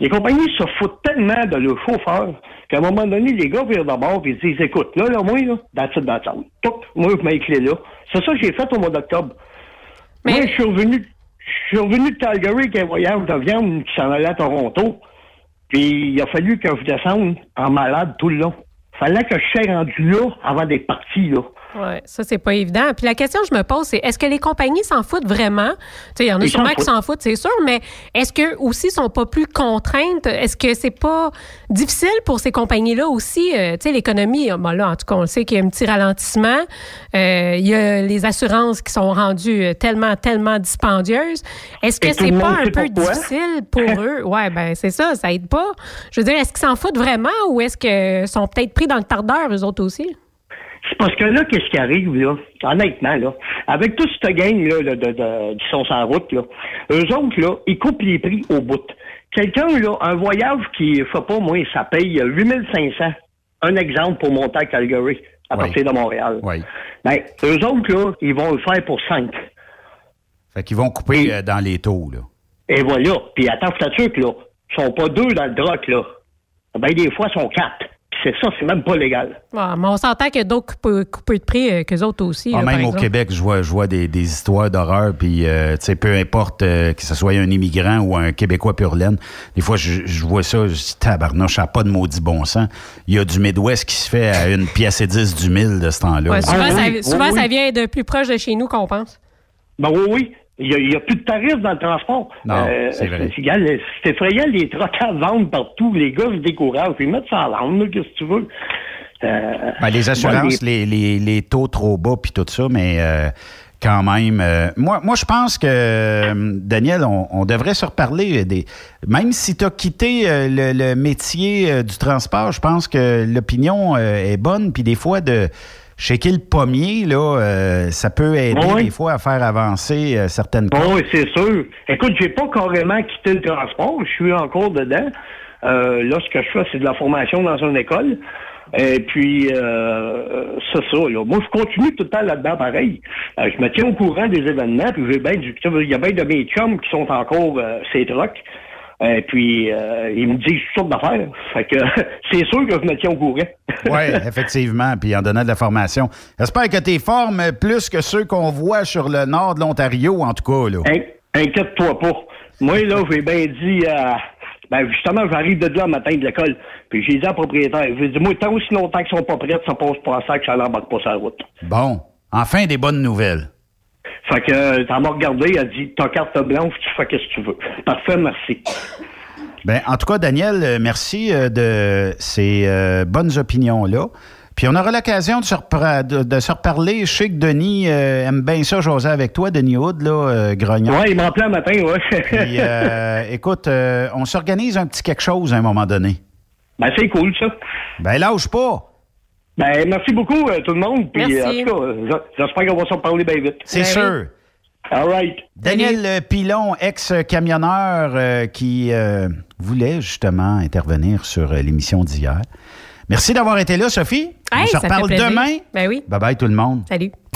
Les compagnies se foutent tellement de leurs chauffeurs qu'à un moment donné, les gars virent d'abord et ils disent Écoute, là, là, moi, là, that's it, that's all. Touc, moi, je clés là. C'est ça que j'ai fait au mois d'octobre. Moi, je suis revenu. Je suis revenu de Calgary avec un voyage de viande qui s'en allait à Toronto. Puis il a fallu que je descende en malade tout le long. Fallait que je sois rendu là avant d'être parti, là. Oui, ça, c'est pas évident. Puis la question que je me pose, c'est est-ce que les compagnies s'en foutent vraiment? Tu sais, il y en a Ils sûrement qui s'en foutent, c'est sûr, mais est-ce qu'eux aussi sont pas plus contraintes? Est-ce que c'est pas difficile pour ces compagnies-là aussi? Euh, tu sais, l'économie, bon, là, en tout cas, on sait qu'il y a un petit ralentissement. Euh, il y a les assurances qui sont rendues euh, tellement, tellement dispendieuses. Est-ce que c'est le pas un peu pourquoi. difficile pour eux? Ouais, ben c'est ça, ça aide pas. Je veux dire, est-ce qu'ils s'en foutent vraiment ou est-ce qu'ils sont peut-être pris dans le tardeur, eux autres aussi? C'est parce que là, qu'est-ce qui arrive, là? Honnêtement, là, avec toute cette gang-là de, de, de- qui sont la route, là, eux autres, là, ils coupent les prix au bout. Quelqu'un, là, un voyage qui, sais pas, moi, ça paye 8500. Un exemple pour monter à Calgary, à partir de Montréal. Oui. Ben, eux autres, là, ils vont le faire pour 5. Fait qu'ils vont couper euh, dans les taux, là. Et voilà. Puis attends, je t'assure que là, ils sont pas deux dans le droc, là. Ben, des fois, ils sont quatre. C'est ça, c'est même pas légal. Mais on s'entend qu'il y a d'autres coupeurs coupeurs de prix euh, qu'eux autres aussi. Ah, là, par même au. Québec, je vois, je vois des, des histoires d'horreur, puis euh, peu importe euh, que ce soit un immigrant ou un Québécois pur laine, des fois, je, je vois ça, je dis, tabarnouche, ça n'a pas de maudit bon sens. Il y a du Midwest qui se fait à une pièce et dix du mille de ce temps-là. Ouais, souvent, Ah ça, oui, souvent, oui, oui. ça vient de plus proche de chez nous qu'on pense. Ben oui, oui. Il n'y a, plus de tarifs dans le transport. Euh, Non, c'est effrayant, les trocs à vendre partout. Les gars se découragent. Ils mettent ça à vendre, qu'est-ce que tu veux? Euh, Ben, les assurances, bon, les, les- les taux trop bas, puis tout ça, mais euh, quand même. euh, moi, moi, je pense que, euh, Daniel, on, on devrait se reparler. Des, même si tu as quitté euh, le, le métier euh, du transport, je pense que l'opinion euh, est bonne. Puis des fois, de shaker le pommier, là, euh, ça peut aider Oui. des fois à faire avancer euh, certaines causes. oui, c'est sûr. Écoute, j'ai pas carrément quitté le transport. Je suis encore dedans. Euh, là, ce que je fais, c'est de la formation dans une école. Et puis, euh, c'est ça. Là. Moi, je continue tout le temps là-dedans, pareil. Euh, je me tiens au courant des événements. Puis, j'ai bien du, il y a bien de mes chums qui sont encore euh, ces trucks. Et puis, euh, ils me disent toutes sortes d'affaires. Fait que c'est sûr que je me tiens au courant. Oui, effectivement, puis en donnant de la formation. J'espère que tu formes plus que ceux qu'on voit sur le nord de l'Ontario, en tout cas. Là. In- Inquiète-toi pas. Moi, là, j'ai bien dit à. Ben, justement, j'arrive de là le matin de l'école. Puis j'ai dit à la propriétaire, j'ai dit, moi, tant aussi longtemps qu'ils sont pas prêts, ça passe pas à ça que ça n'embarque pas sur la route. Bon, enfin des bonnes nouvelles. Fait que, euh, elle m'a regardé, elle a dit, ta carte blanche, tu fais ce que tu veux. Parfait, merci. Ben, en tout cas, Daniel, euh, merci euh, de ces euh, bonnes opinions-là. Puis on aura l'occasion de, se de- de se reparler. Je sais que Denis euh, aime bien ça, jaser avec toi, Denis Hood, là, euh, grognon. Ouais, il m'appelait un matin, ouais. Puis, écoute, on s'organise un petit quelque chose à un moment donné. Ben, c'est cool, ça. Ben, lâche pas. Ben, merci beaucoup, euh, tout le monde. Puis, Merci. en tout cas, euh, j'espère qu'on va se reparler bien vite. C'est sûr. All right. Daniel euh, Pilon, ex-camionneur euh, qui euh, voulait justement intervenir sur euh, l'émission d'hier. Merci d'avoir été là, Sophie. on Hey, se ça fait reparle demain. Ben oui. Bye bye tout le monde. Salut.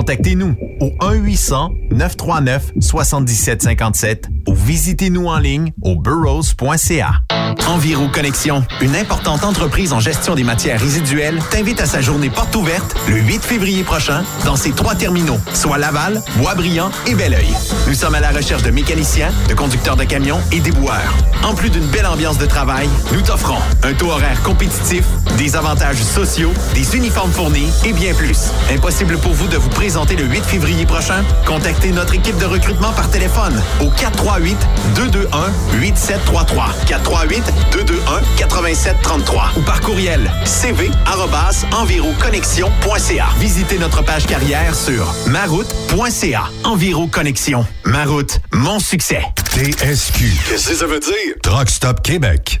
Contactez-nous au 1-800-939-7757 ou visitez-nous en ligne au burrows.ca. Enviro Connexion, une importante entreprise en gestion des matières résiduelles, t'invite à sa journée porte ouverte le 8 février prochain dans ses trois terminaux, soit Laval, Boisbriand et Belleuil. Nous sommes à la recherche de mécaniciens, de conducteurs de camions et déboueurs. En plus d'une belle ambiance de travail, nous t'offrons un taux horaire compétitif, des avantages sociaux, des uniformes fournis et bien plus. Impossible pour vous de vous présenter le 8 février prochain? Contactez notre équipe de recrutement par téléphone au 438 221 8733 438 221 8733 ou par courriel cv@enviroconnexion.ca. Visitez notre page carrière sur maroute.ca. Enviro Connexion. Ma route, mon succès. TSQ. Qu'est-ce que ça veut dire? Truck Stop Québec.